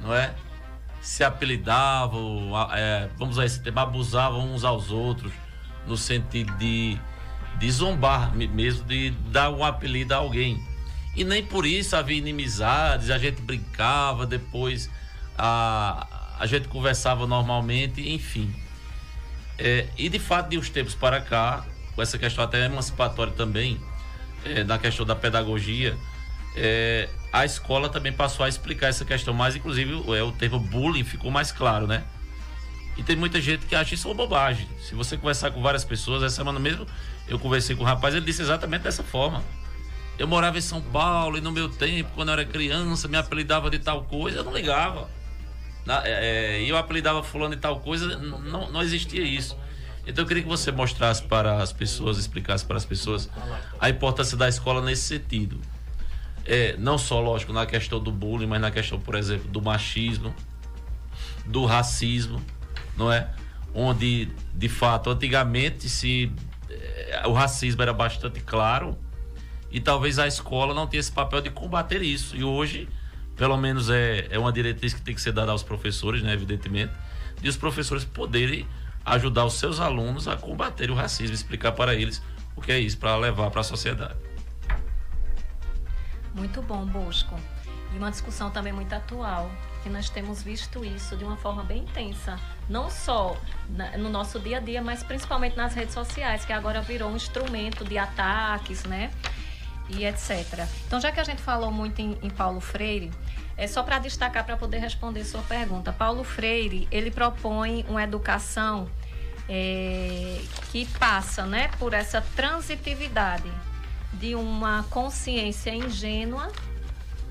não é? Se apelidavam, é, vamos a esse abusavam uns aos outros, no sentido de, de zombar mesmo, de dar um apelido a alguém. E nem por isso havia inimizades, a gente brincava, depois a, a gente conversava normalmente, enfim. É, e de fato, de uns tempos para cá, com essa questão até emancipatória também, é, na questão da pedagogia, é, a escola também passou a explicar essa questão mais, inclusive é, o termo bullying ficou mais claro, né? E tem muita gente que acha isso uma bobagem. Se você conversar com várias pessoas, essa semana mesmo eu conversei com um rapaz, ele disse exatamente dessa forma. Eu morava em São Paulo e no meu tempo, quando eu era criança, me apelidava de tal coisa, eu não ligava. Na, é, é eu apelidava fulano de tal coisa, não, não existia isso. Então eu queria que você mostrasse para as pessoas, explicasse para as pessoas a importância da escola nesse sentido. É, não só, lógico, na questão do bullying, mas na questão, por exemplo, do machismo, do racismo, não é? Onde, de fato, antigamente se é, o racismo era bastante claro, e talvez a escola não tenha esse papel de combater isso. E hoje, pelo menos, é, é uma diretriz que tem que ser dada aos professores, né, evidentemente, de os professores poderem ajudar os seus alunos a combater o racismo, explicar para eles o que é isso, para levar para a sociedade. Muito bom, Bosco. E uma discussão também muito atual, que nós temos visto isso de uma forma bem intensa, não só no nosso dia a dia, mas principalmente nas redes sociais, que agora virou um instrumento de ataques, né? E etc. Então, já que a gente falou muito em, em Paulo Freire, é só para destacar para poder responder sua pergunta. Paulo Freire ele propõe uma educação é, que passa, né, por essa transitividade de uma consciência ingênua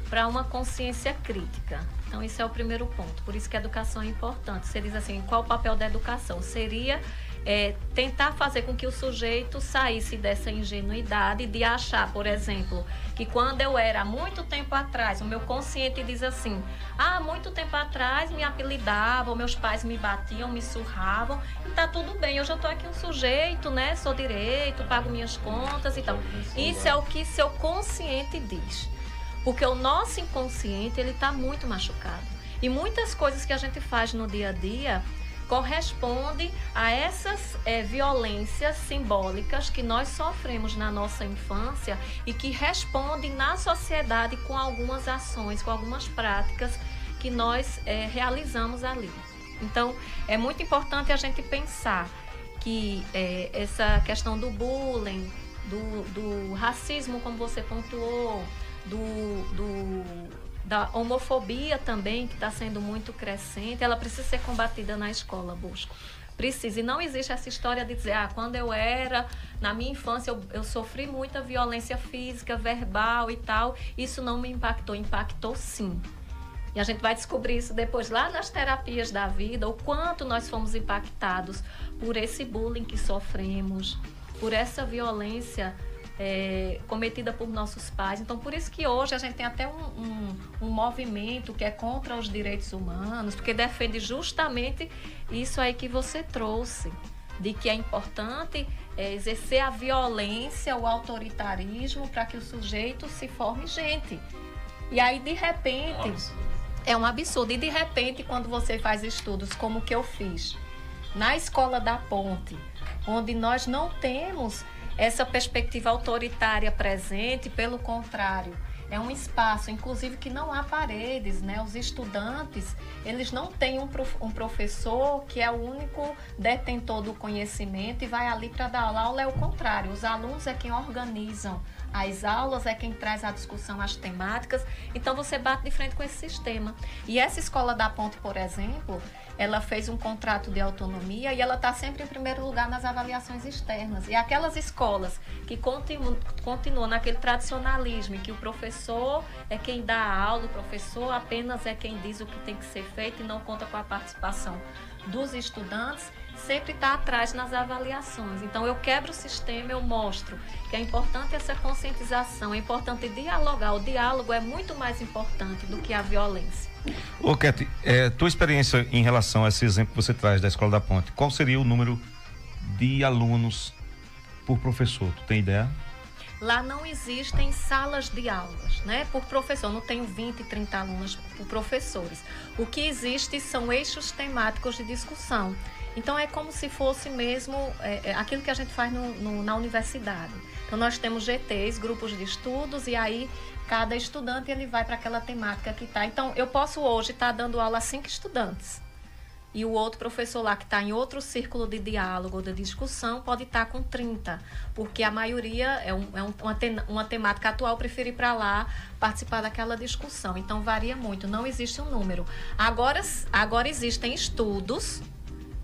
para uma consciência crítica. Então, esse é o primeiro ponto. Por isso que a educação é importante. Você diz assim, qual o papel da educação? Seria é, tentar fazer com que o sujeito saísse dessa ingenuidade de achar, por exemplo, que quando eu era muito tempo atrás, o meu consciente diz assim: ah, muito tempo atrás me apelidavam, meus pais me batiam, me surravam, e tá tudo bem, eu já tô aqui um sujeito, né? Sou direito, pago minhas contas e tal. Isso é o que seu consciente diz. Porque o nosso inconsciente, ele tá muito machucado. E muitas coisas que a gente faz no dia a dia corresponde a essas é, violências simbólicas que nós sofremos na nossa infância e que respondem na sociedade com algumas ações, com algumas práticas que nós é, realizamos ali. Então, é muito importante a gente pensar que é, essa questão do bullying, do, do racismo, como você pontuou, do, do da homofobia também, que está sendo muito crescente, ela precisa ser combatida na escola, Busco. Precisa. E não existe essa história de dizer, ah, quando eu era, na minha infância, eu, eu sofri muita violência física, verbal e tal. Isso não me impactou. Impactou sim. E a gente vai descobrir isso depois lá nas terapias da vida, o quanto nós fomos impactados por esse bullying que sofremos, por essa violência é, cometida por nossos pais. Então, por isso que hoje a gente tem até um, um, um, movimento que é contra os direitos humanos, porque defende justamente isso aí que você trouxe, de que é importante é, exercer a violência, o autoritarismo, para que o sujeito se forme gente. E aí, de repente, é um absurdo. E de repente, quando você faz estudos como que eu fiz, na escola da ponte, onde nós não temos essa perspectiva autoritária presente, pelo contrário, é um espaço, inclusive, que não há paredes, né? Os estudantes, eles não têm um, prof, um professor que é o único detentor do conhecimento e vai ali para dar aula. É o contrário, os alunos é quem organizam as aulas, é quem traz a discussão, as temáticas. Então, você bate de frente com esse sistema. E essa escola da Ponte, por exemplo, ela fez um contrato de autonomia e ela está sempre em primeiro lugar nas avaliações externas. E aquelas escolas que continuam, continuam naquele tradicionalismo, em que o professor é quem dá a aula, o professor apenas é quem diz o que tem que ser feito e não conta com a participação dos estudantes, sempre está atrás nas avaliações. Então eu quebro o sistema, eu mostro que é importante essa conscientização, é importante dialogar. O diálogo é muito mais importante do que a violência. Ô, Kete, é, tua experiência em relação a esse exemplo que você traz da Escola da Ponte, qual seria o número de alunos por professor? Tu tem ideia? Lá não existem salas de aulas, né? Por professor, não tenho 20, 30 alunos por professores. O que existe são eixos temáticos de discussão. Então é como se fosse mesmo é, é aquilo que a gente faz no, no, na universidade. Então nós temos GTs, grupos de estudos, e aí cada estudante ele vai para aquela temática que está. Então, eu posso hoje estar tá dando aula a cinco estudantes. E o outro professor lá que está em outro círculo de diálogo de discussão pode estar tá com 30, porque a maioria é, um, é um, uma, uma temática atual, prefere ir para lá participar daquela discussão. Então varia muito, não existe um número. Agora, agora existem estudos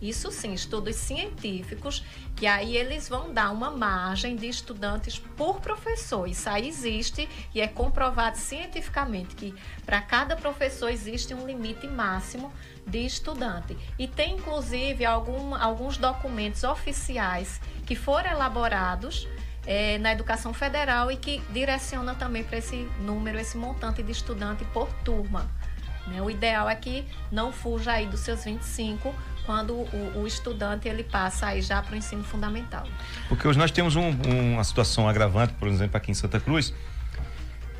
isso sim, estudos científicos, que aí eles vão dar uma margem de estudantes por professor. Isso aí existe e é comprovado cientificamente que para cada professor existe um limite máximo de estudante. E tem inclusive algum, alguns documentos oficiais que foram elaborados é, na educação federal e que direciona também para esse número, esse montante de estudante por turma. Né? O ideal é que não fuja aí dos seus 25 quando o, o estudante ele passa aí já para o ensino fundamental. Porque hoje nós temos um, uma situação agravante, por exemplo, aqui em Santa Cruz,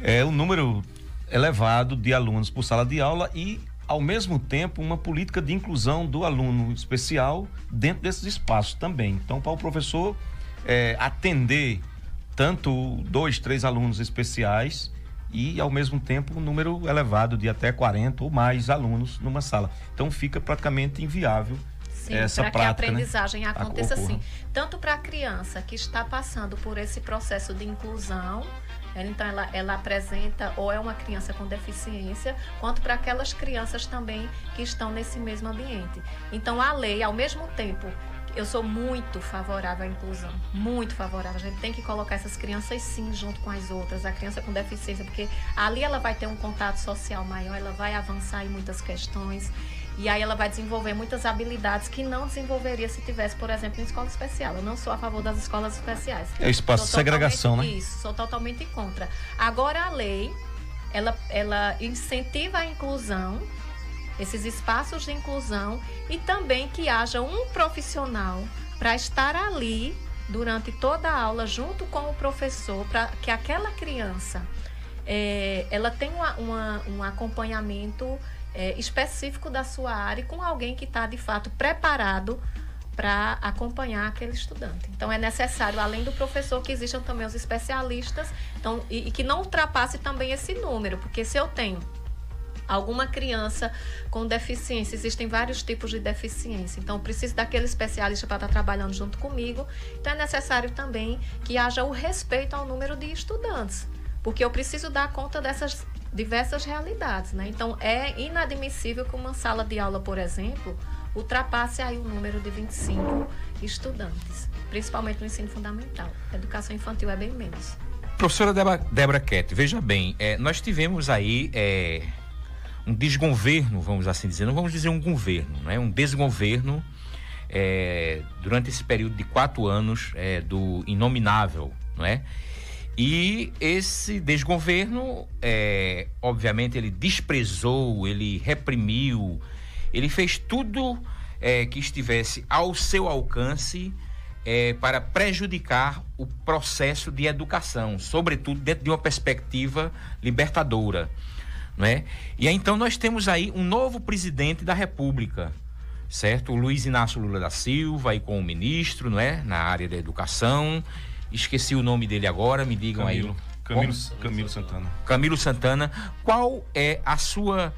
é o número elevado de alunos por sala de aula e ao mesmo tempo uma política de inclusão do aluno especial dentro desses espaços também. Então, para o professor é, atender tanto dois, três alunos especiais e ao mesmo tempo um número elevado de até 40 ou mais alunos numa sala. Então fica praticamente inviável Sim, essa para que a né? aprendizagem né? aconteça assim, tanto para a criança que está passando por esse processo de inclusão, então ela, ela apresenta ou é uma criança com deficiência, quanto para aquelas crianças também que estão nesse mesmo ambiente. Então a lei, ao mesmo tempo eu sou muito favorável à inclusão, muito favorável. A gente tem que colocar essas crianças sim junto com as outras, a criança com deficiência, porque ali ela vai ter um contato social maior, ela vai avançar em muitas questões. E aí ela vai desenvolver muitas habilidades que não desenvolveria se tivesse, por exemplo, em escola especial. Eu não sou a favor das escolas especiais. É o espaço de segregação, né? Isso, sou totalmente contra. Agora a lei, ela, ela incentiva a inclusão esses espaços de inclusão e também que haja um profissional para estar ali durante toda a aula junto com o professor para que aquela criança é, ela tenha uma, uma, um acompanhamento é, específico da sua área com alguém que está de fato preparado para acompanhar aquele estudante. Então é necessário, além do professor, que existam também os especialistas então, e, e que não ultrapasse também esse número, porque se eu tenho alguma criança com deficiência, existem vários tipos de deficiência. Então, preciso daquele especialista para estar trabalhando junto comigo. Então, é necessário também que haja o respeito ao número de estudantes, porque eu preciso dar conta dessas diversas realidades, né? Então, é inadmissível que uma sala de aula, por exemplo, ultrapasse aí o número de 25 estudantes, principalmente no ensino fundamental. A educação infantil é bem menos. Professora Débora, Débora Kett, veja bem, é, nós tivemos aí é, um desgoverno, vamos assim dizer, não vamos dizer um governo, né? um desgoverno é, durante esse período de quatro anos é, do inominável, não é? E esse desgoverno, é, obviamente, ele desprezou, ele reprimiu, ele fez tudo é, que estivesse ao seu alcance é, para prejudicar o processo de educação, sobretudo dentro de uma perspectiva libertadora. Né? E aí, então nós temos aí um novo presidente da República, certo? O Luiz Inácio Lula da Silva, aí com o ministro, não é? Na área da educação. Esqueci o nome dele agora, me digam Camilo, aí. Camilo, Camilo Santana. Camilo Santana, qual é a sua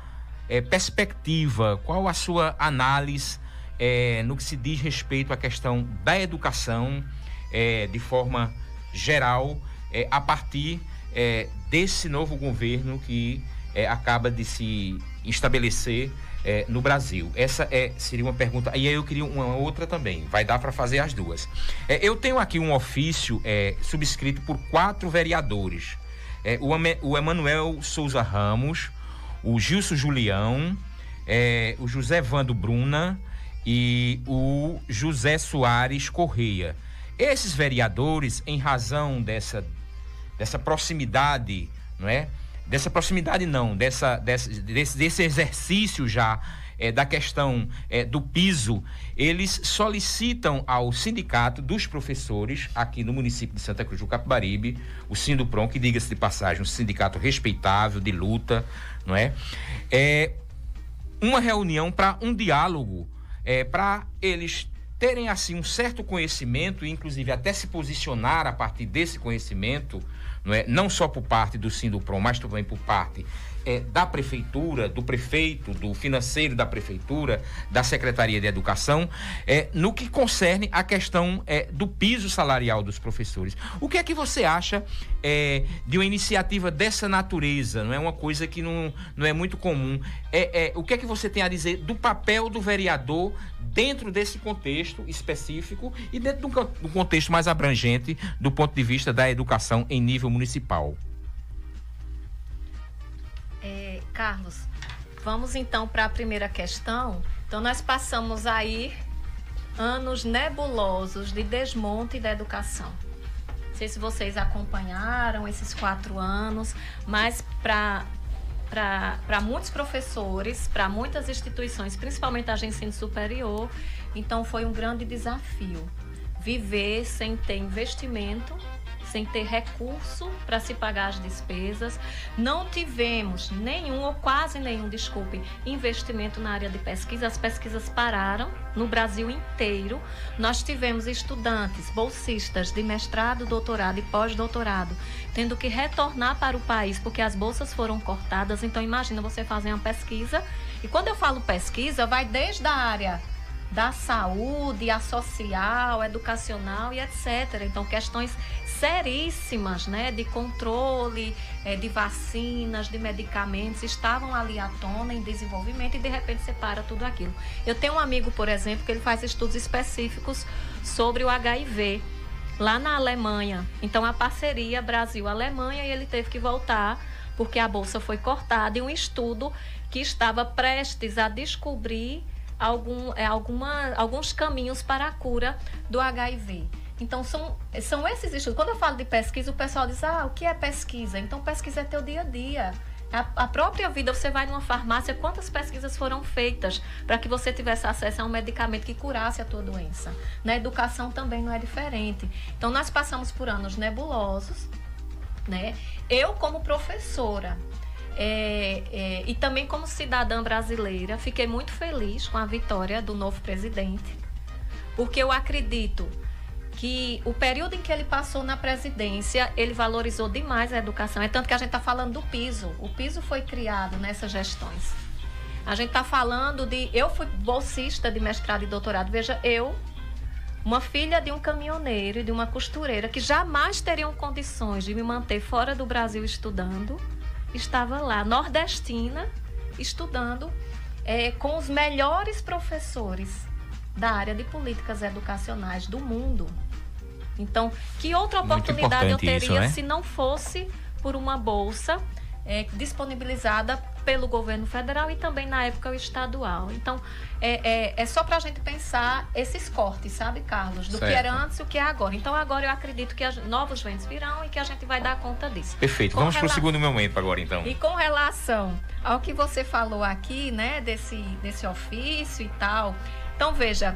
é, perspectiva, qual a sua análise é, no que se diz respeito à questão da educação é, de forma geral, é, a partir é, desse novo governo que é, acaba de se estabelecer no Brasil? Essa é, seria uma pergunta. E aí eu queria uma outra também. Vai dar para fazer as duas. eu tenho aqui um ofício subscrito por quatro vereadores. o, Emanuel Souza Ramos, o Gilson Julião, é, o José Vando Bruna e o José Soares Correia. Esses vereadores, em razão dessa, dessa proximidade, não é? Dessa proximidade não, dessa, desse, desse exercício já é, da questão é, do piso, eles solicitam ao sindicato dos professores aqui no município de Santa Cruz do Capibaribe, o Sinduprom, que diga-se de passagem, um sindicato respeitável, de luta, não é? é uma reunião para um diálogo, é, para eles terem assim um certo conhecimento, inclusive até se posicionar a partir desse conhecimento, não é? Não só por parte do Sinduprom, mas também por parte é, da prefeitura, do prefeito, do financeiro da prefeitura, da Secretaria de Educação, é, no que concerne a questão é, do piso salarial dos professores. O que é que você acha é, de uma iniciativa dessa natureza? Não é uma coisa que não, não é muito comum. É, é, o que é que você tem a dizer do papel do vereador dentro desse contexto específico e dentro do contexto mais abrangente do ponto de vista da educação em nível municipal? Carlos, vamos então para a primeira questão. Então, nós passamos aí anos nebulosos de desmonte da educação. Não sei se vocês acompanharam esses quatro anos, mas para para muitos professores, para muitas instituições, principalmente a de ensino superior, então foi um grande desafio. Viver sem ter investimento sem ter recurso para se pagar as despesas. Não tivemos nenhum, ou quase nenhum, desculpe, investimento na área de pesquisa. As pesquisas pararam no Brasil inteiro. Nós tivemos estudantes, bolsistas de mestrado, doutorado e pós-doutorado, tendo que retornar para o país porque as bolsas foram cortadas. Então, imagina você fazer uma pesquisa. E quando eu falo pesquisa, vai desde a área da saúde, a social, educacional e etc. Então, questões seríssimas, né, de controle é, de vacinas, de medicamentos, estavam ali à tona em desenvolvimento e de repente separa tudo aquilo. Eu tenho um amigo, por exemplo, que ele faz estudos específicos sobre o HIV lá na Alemanha. Então a parceria Brasil-Alemanha e ele teve que voltar porque a bolsa foi cortada e um estudo que estava prestes a descobrir algum, é, alguma, alguns caminhos para a cura do HIV. Então, são, são esses estudos. Quando eu falo de pesquisa, o pessoal diz: ah, o que é pesquisa? Então, pesquisa é teu dia a dia. A, a própria vida, você vai numa farmácia, quantas pesquisas foram feitas para que você tivesse acesso a um medicamento que curasse a tua doença? Na educação também não é diferente. Então, nós passamos por anos nebulosos, né? Eu, como professora, É, é, e também como cidadã brasileira, fiquei muito feliz com a vitória do novo presidente, porque eu acredito que o período em que ele passou na presidência, ele valorizou demais a educação. É tanto que a gente está falando do piso. O piso foi criado nessas gestões. A gente está falando de. Eu fui bolsista de mestrado e doutorado. Veja, eu, uma filha de um caminhoneiro e de uma costureira que jamais teriam condições de me manter fora do Brasil estudando estava lá, nordestina, estudando é, com os melhores professores da área de políticas educacionais do mundo. Então, que outra oportunidade eu teria isso, né? se não fosse por uma bolsa é, disponibilizada pelo governo federal e também na época o estadual. Então, é, é, é só para a gente pensar esses cortes, sabe, Carlos? Do certo. que era antes e o que é agora. Então, agora eu acredito que as, novos ventos virão e que a gente vai dar conta disso. Perfeito. Com Vamos para o segundo momento agora, então. E com relação ao que você falou aqui, né, desse, desse ofício e tal. Então, veja,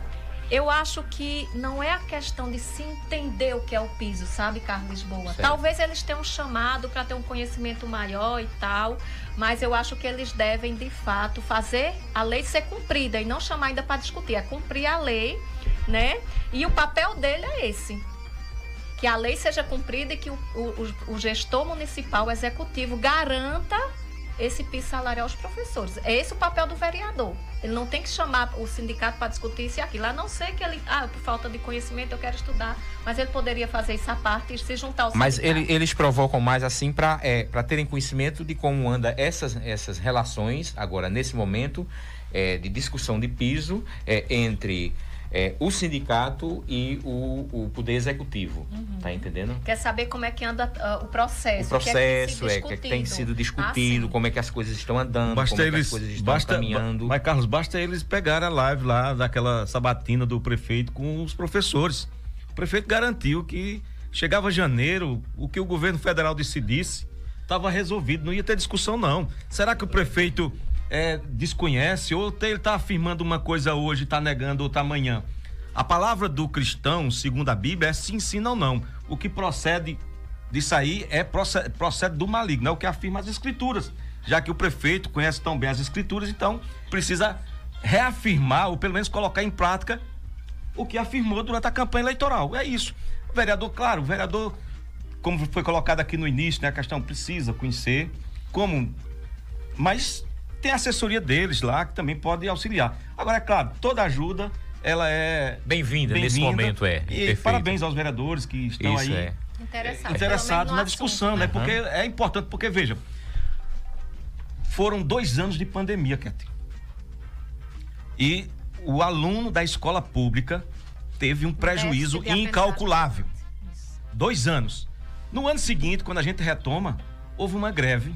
eu acho que não é a questão de se entender o que é o piso, sabe, Carlos Lisboa? Certo. Talvez eles tenham chamado para ter um conhecimento maior e tal, mas eu acho que eles devem, de fato, fazer a lei ser cumprida e não chamar ainda para discutir, é cumprir a lei, né? E o papel dele é esse. Que a lei seja cumprida e que o, o, o gestor municipal, o executivo, garanta esse piso salarial aos professores. É esse o papel do vereador. Ele não tem que chamar o sindicato para discutir isso e aquilo. A não ser que ele, ah, por falta de conhecimento eu quero estudar, mas ele poderia fazer essa parte e se juntar ao Mas ele, eles provocam mais assim para é, terem conhecimento de como anda essas, essas relações, agora nesse momento, é, de discussão de piso é, entre é, o sindicato e o, o poder executivo. Uhum. Tá entendendo? Quer saber como é que anda uh, o processo? O processo, o que é, que, é que tem sido discutido, ah, como é que as coisas estão andando, basta como eles, é que as coisas estão basta, caminhando. Mas, Carlos, basta eles pegarem a live lá daquela sabatina do prefeito com os professores. O prefeito garantiu que chegava janeiro, o que o governo federal decidisse estava resolvido, não ia ter discussão não. Será que o prefeito é, desconhece ou ele está afirmando uma coisa hoje, está negando outra amanhã. A palavra do cristão, segundo a Bíblia, é se ensina ou não. O que procede disso aí é procede, procede do maligno, é o que afirma as escrituras. Já que o prefeito conhece tão bem as escrituras, então precisa reafirmar, ou pelo menos colocar em prática, o que afirmou durante a campanha eleitoral. É isso. O vereador, claro, o vereador, como foi colocado aqui no início, né, a questão precisa conhecer, como. Mas tem a assessoria deles lá que também pode auxiliar. Agora, é claro, toda ajuda ela é bem-vinda bem nesse momento é. E perfeito. parabéns aos vereadores que estão Isso aí é. interessados, interessados na discussão, assunto. né? Porque é importante, porque veja, foram dois anos de pandemia, Ketty. E o aluno da escola pública teve um prejuízo incalculável. Dois anos. No ano seguinte, quando a gente retoma, houve uma greve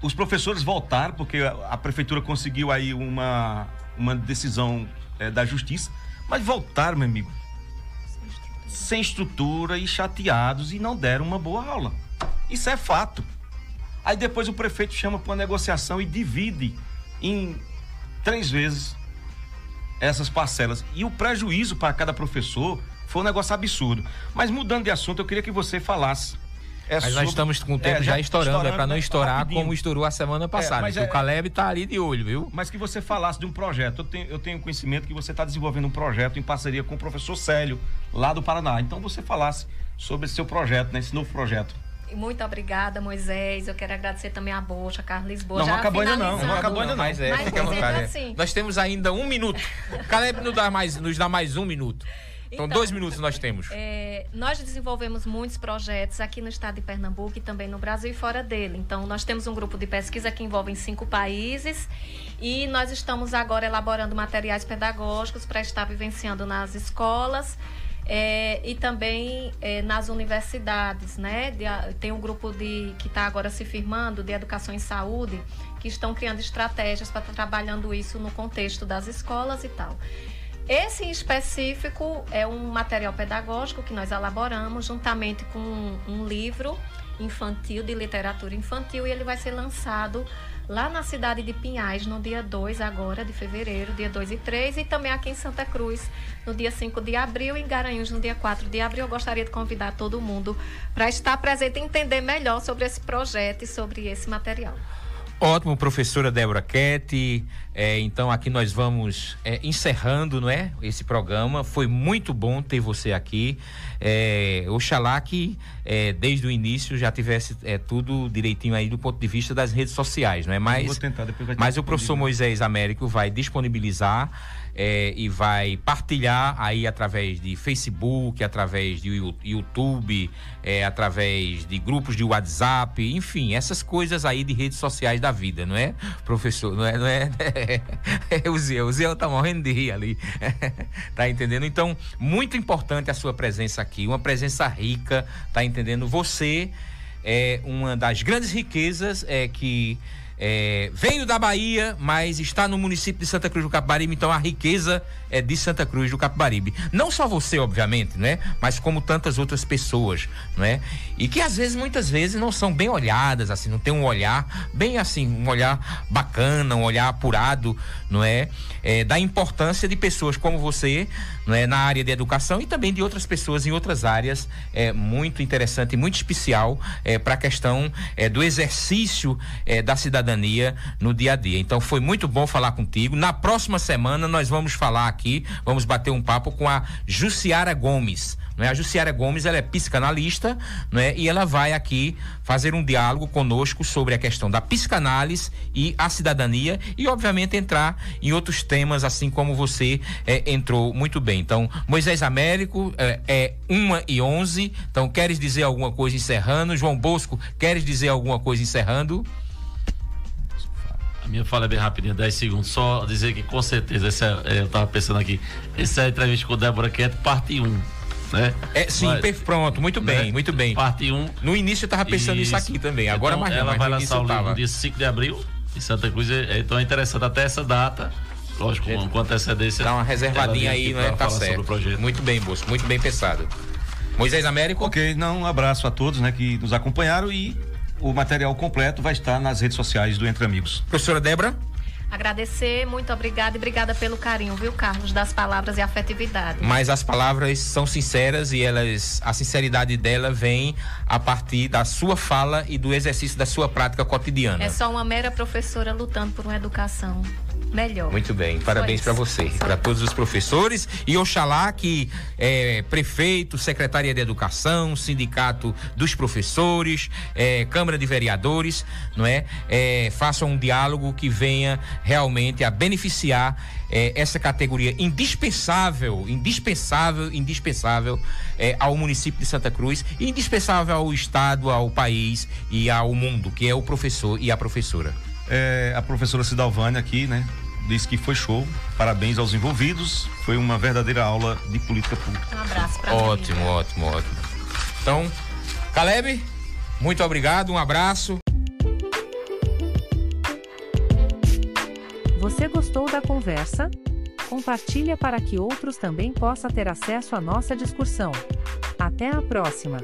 os professores voltaram, porque a, prefeitura conseguiu aí uma, uma decisão é, da justiça, mas voltaram, meu amigo, sem estrutura. sem estrutura e chateados e não deram uma boa aula. Isso é fato. Aí depois o prefeito chama para uma negociação e divide em três vezes essas parcelas. E o prejuízo para cada professor foi um negócio absurdo. Mas mudando de assunto, eu queria que você falasse é mas sobre... nós estamos com o tempo é, já, já estourando, estourando, é para não né? estourar rapidinho. como estourou a semana é, passada. É, o Caleb está ali de olho, viu? Mas que você falasse de um projeto. Eu tenho, eu tenho conhecimento que você está desenvolvendo um projeto em parceria com o professor Célio, lá do Paraná. Então você falasse sobre esse seu projeto, né, esse novo projeto. Muito obrigada, Moisés. Eu quero agradecer também a Bocha, Carlos Lisboa. Não, não acabou ainda não. Não acabou ainda não. Mas é, fica à vontade. Assim. Nós temos ainda um minuto. Caleb nos dá mais, nos dá mais um minuto. Então, então, dois minutos nós temos. É, nós desenvolvemos muitos projetos aqui no estado de Pernambuco e também no Brasil e fora dele. Então, nós temos um grupo de pesquisa que envolve cinco países e nós estamos agora elaborando materiais pedagógicos para estar vivenciando nas escolas. É, e também é, nas universidades, né? De, tem um grupo de que está agora se firmando de educação em saúde que estão criando estratégias para estar trabalhando isso no contexto das escolas e tal. Esse em específico é um material pedagógico que nós elaboramos juntamente com um livro infantil, de literatura infantil, e ele vai ser lançado lá na cidade de Pinhais, no dia 2 agora de fevereiro, dia 2 e 3, e também aqui em Santa Cruz, no dia 5 de abril, e em Garanhuns, no dia 4 de abril. Eu gostaria de convidar todo mundo para estar presente e entender melhor sobre esse projeto e sobre esse material. Ótimo, professora Débora Ketty. É, então aqui nós vamos é, encerrando, não é? Esse programa. Foi muito bom ter você aqui. É, oxalá que é, desde o início já tivesse é, tudo direitinho aí do ponto de vista das redes sociais, não é? Mas, tentar, mas o professor Moisés Américo vai disponibilizar é, e vai partilhar aí através de Facebook, através de YouTube, é, através de grupos de WhatsApp, enfim, essas coisas aí de redes sociais da vida, não é, professor? Não é? Não é? é o Zé, o Zé tá morrendo de rir ali, tá entendendo? Então, muito importante a sua presença aqui, uma presença rica, tá entendendo? Você é uma das grandes riquezas é que é, veio da Bahia, mas está no município de Santa Cruz do Capibaribe, então a riqueza é de Santa Cruz do Capibaribe. Não só você, obviamente, né? Mas como tantas outras pessoas, não é? E que às vezes, muitas vezes, não são bem olhadas, assim, não tem um olhar bem assim, um olhar bacana, um olhar apurado, não é? é da importância de pessoas como você, não é? Na área de educação e também de outras pessoas em outras áreas, é muito interessante, muito especial é, para a questão é, do exercício é, da cidadania no dia a dia. Então foi muito bom falar contigo. Na próxima semana nós vamos falar aqui, vamos bater um papo com a Jussiara Gomes. Não é? A Jussiara Gomes ela é psicanalista não é? e ela vai aqui fazer um diálogo conosco sobre a questão da psicanálise e a cidadania e, obviamente, entrar em outros temas, assim como você é, entrou muito bem. Então, Moisés Américo é, é 1 e 11. Então, queres dizer alguma coisa encerrando? João Bosco, queres dizer alguma coisa encerrando? Minha fala é bem rapidinha, 10 segundos. Só dizer que com certeza, essa, é, eu tava pensando aqui, essa é a entrevista com Débora Quieto, parte 1. Né? É, sim, Mas, pronto, muito bem, né? muito bem. Parte 1. No início eu tava pensando isso. nisso aqui também. Agora então, mais Ela mais vai lançar o livro dia 5 de abril em Santa Cruz. É, então é interessante até essa data. Lógico, Gente, com antecedência. Dá uma reservadinha aí, não é? Tá certo. Muito bem, Bosco, muito bem pensado. Moisés Américo. Ok, não, um abraço a todos né, que nos acompanharam e o material completo vai estar nas redes sociais do Entre Amigos. Professora Débora? Agradecer, muito obrigada e obrigada pelo carinho, viu, Carlos, das palavras e afetividade. Mas as palavras são sinceras e elas, a sinceridade dela vem a partir da sua fala e do exercício da sua prática cotidiana. É só uma mera professora lutando por uma educação melhor. Muito bem, parabéns para você, para todos os professores e oxalá que é, prefeito, secretaria de educação, sindicato dos professores, é, câmara de vereadores, não é, é, façam um diálogo que venha realmente a beneficiar é, essa categoria indispensável, indispensável, indispensável é, ao município de Santa Cruz indispensável ao estado, ao país e ao mundo, que é o professor e a professora. É, a professora Cidalvânia aqui, né? Disse que foi show. Parabéns aos envolvidos. Foi uma verdadeira aula de política pública. Um abraço para Ótimo, ótimo, ótimo. Então, Caleb, muito obrigado, um abraço. Você gostou da conversa? Compartilha para que outros também possam ter acesso à nossa discussão. Até a próxima!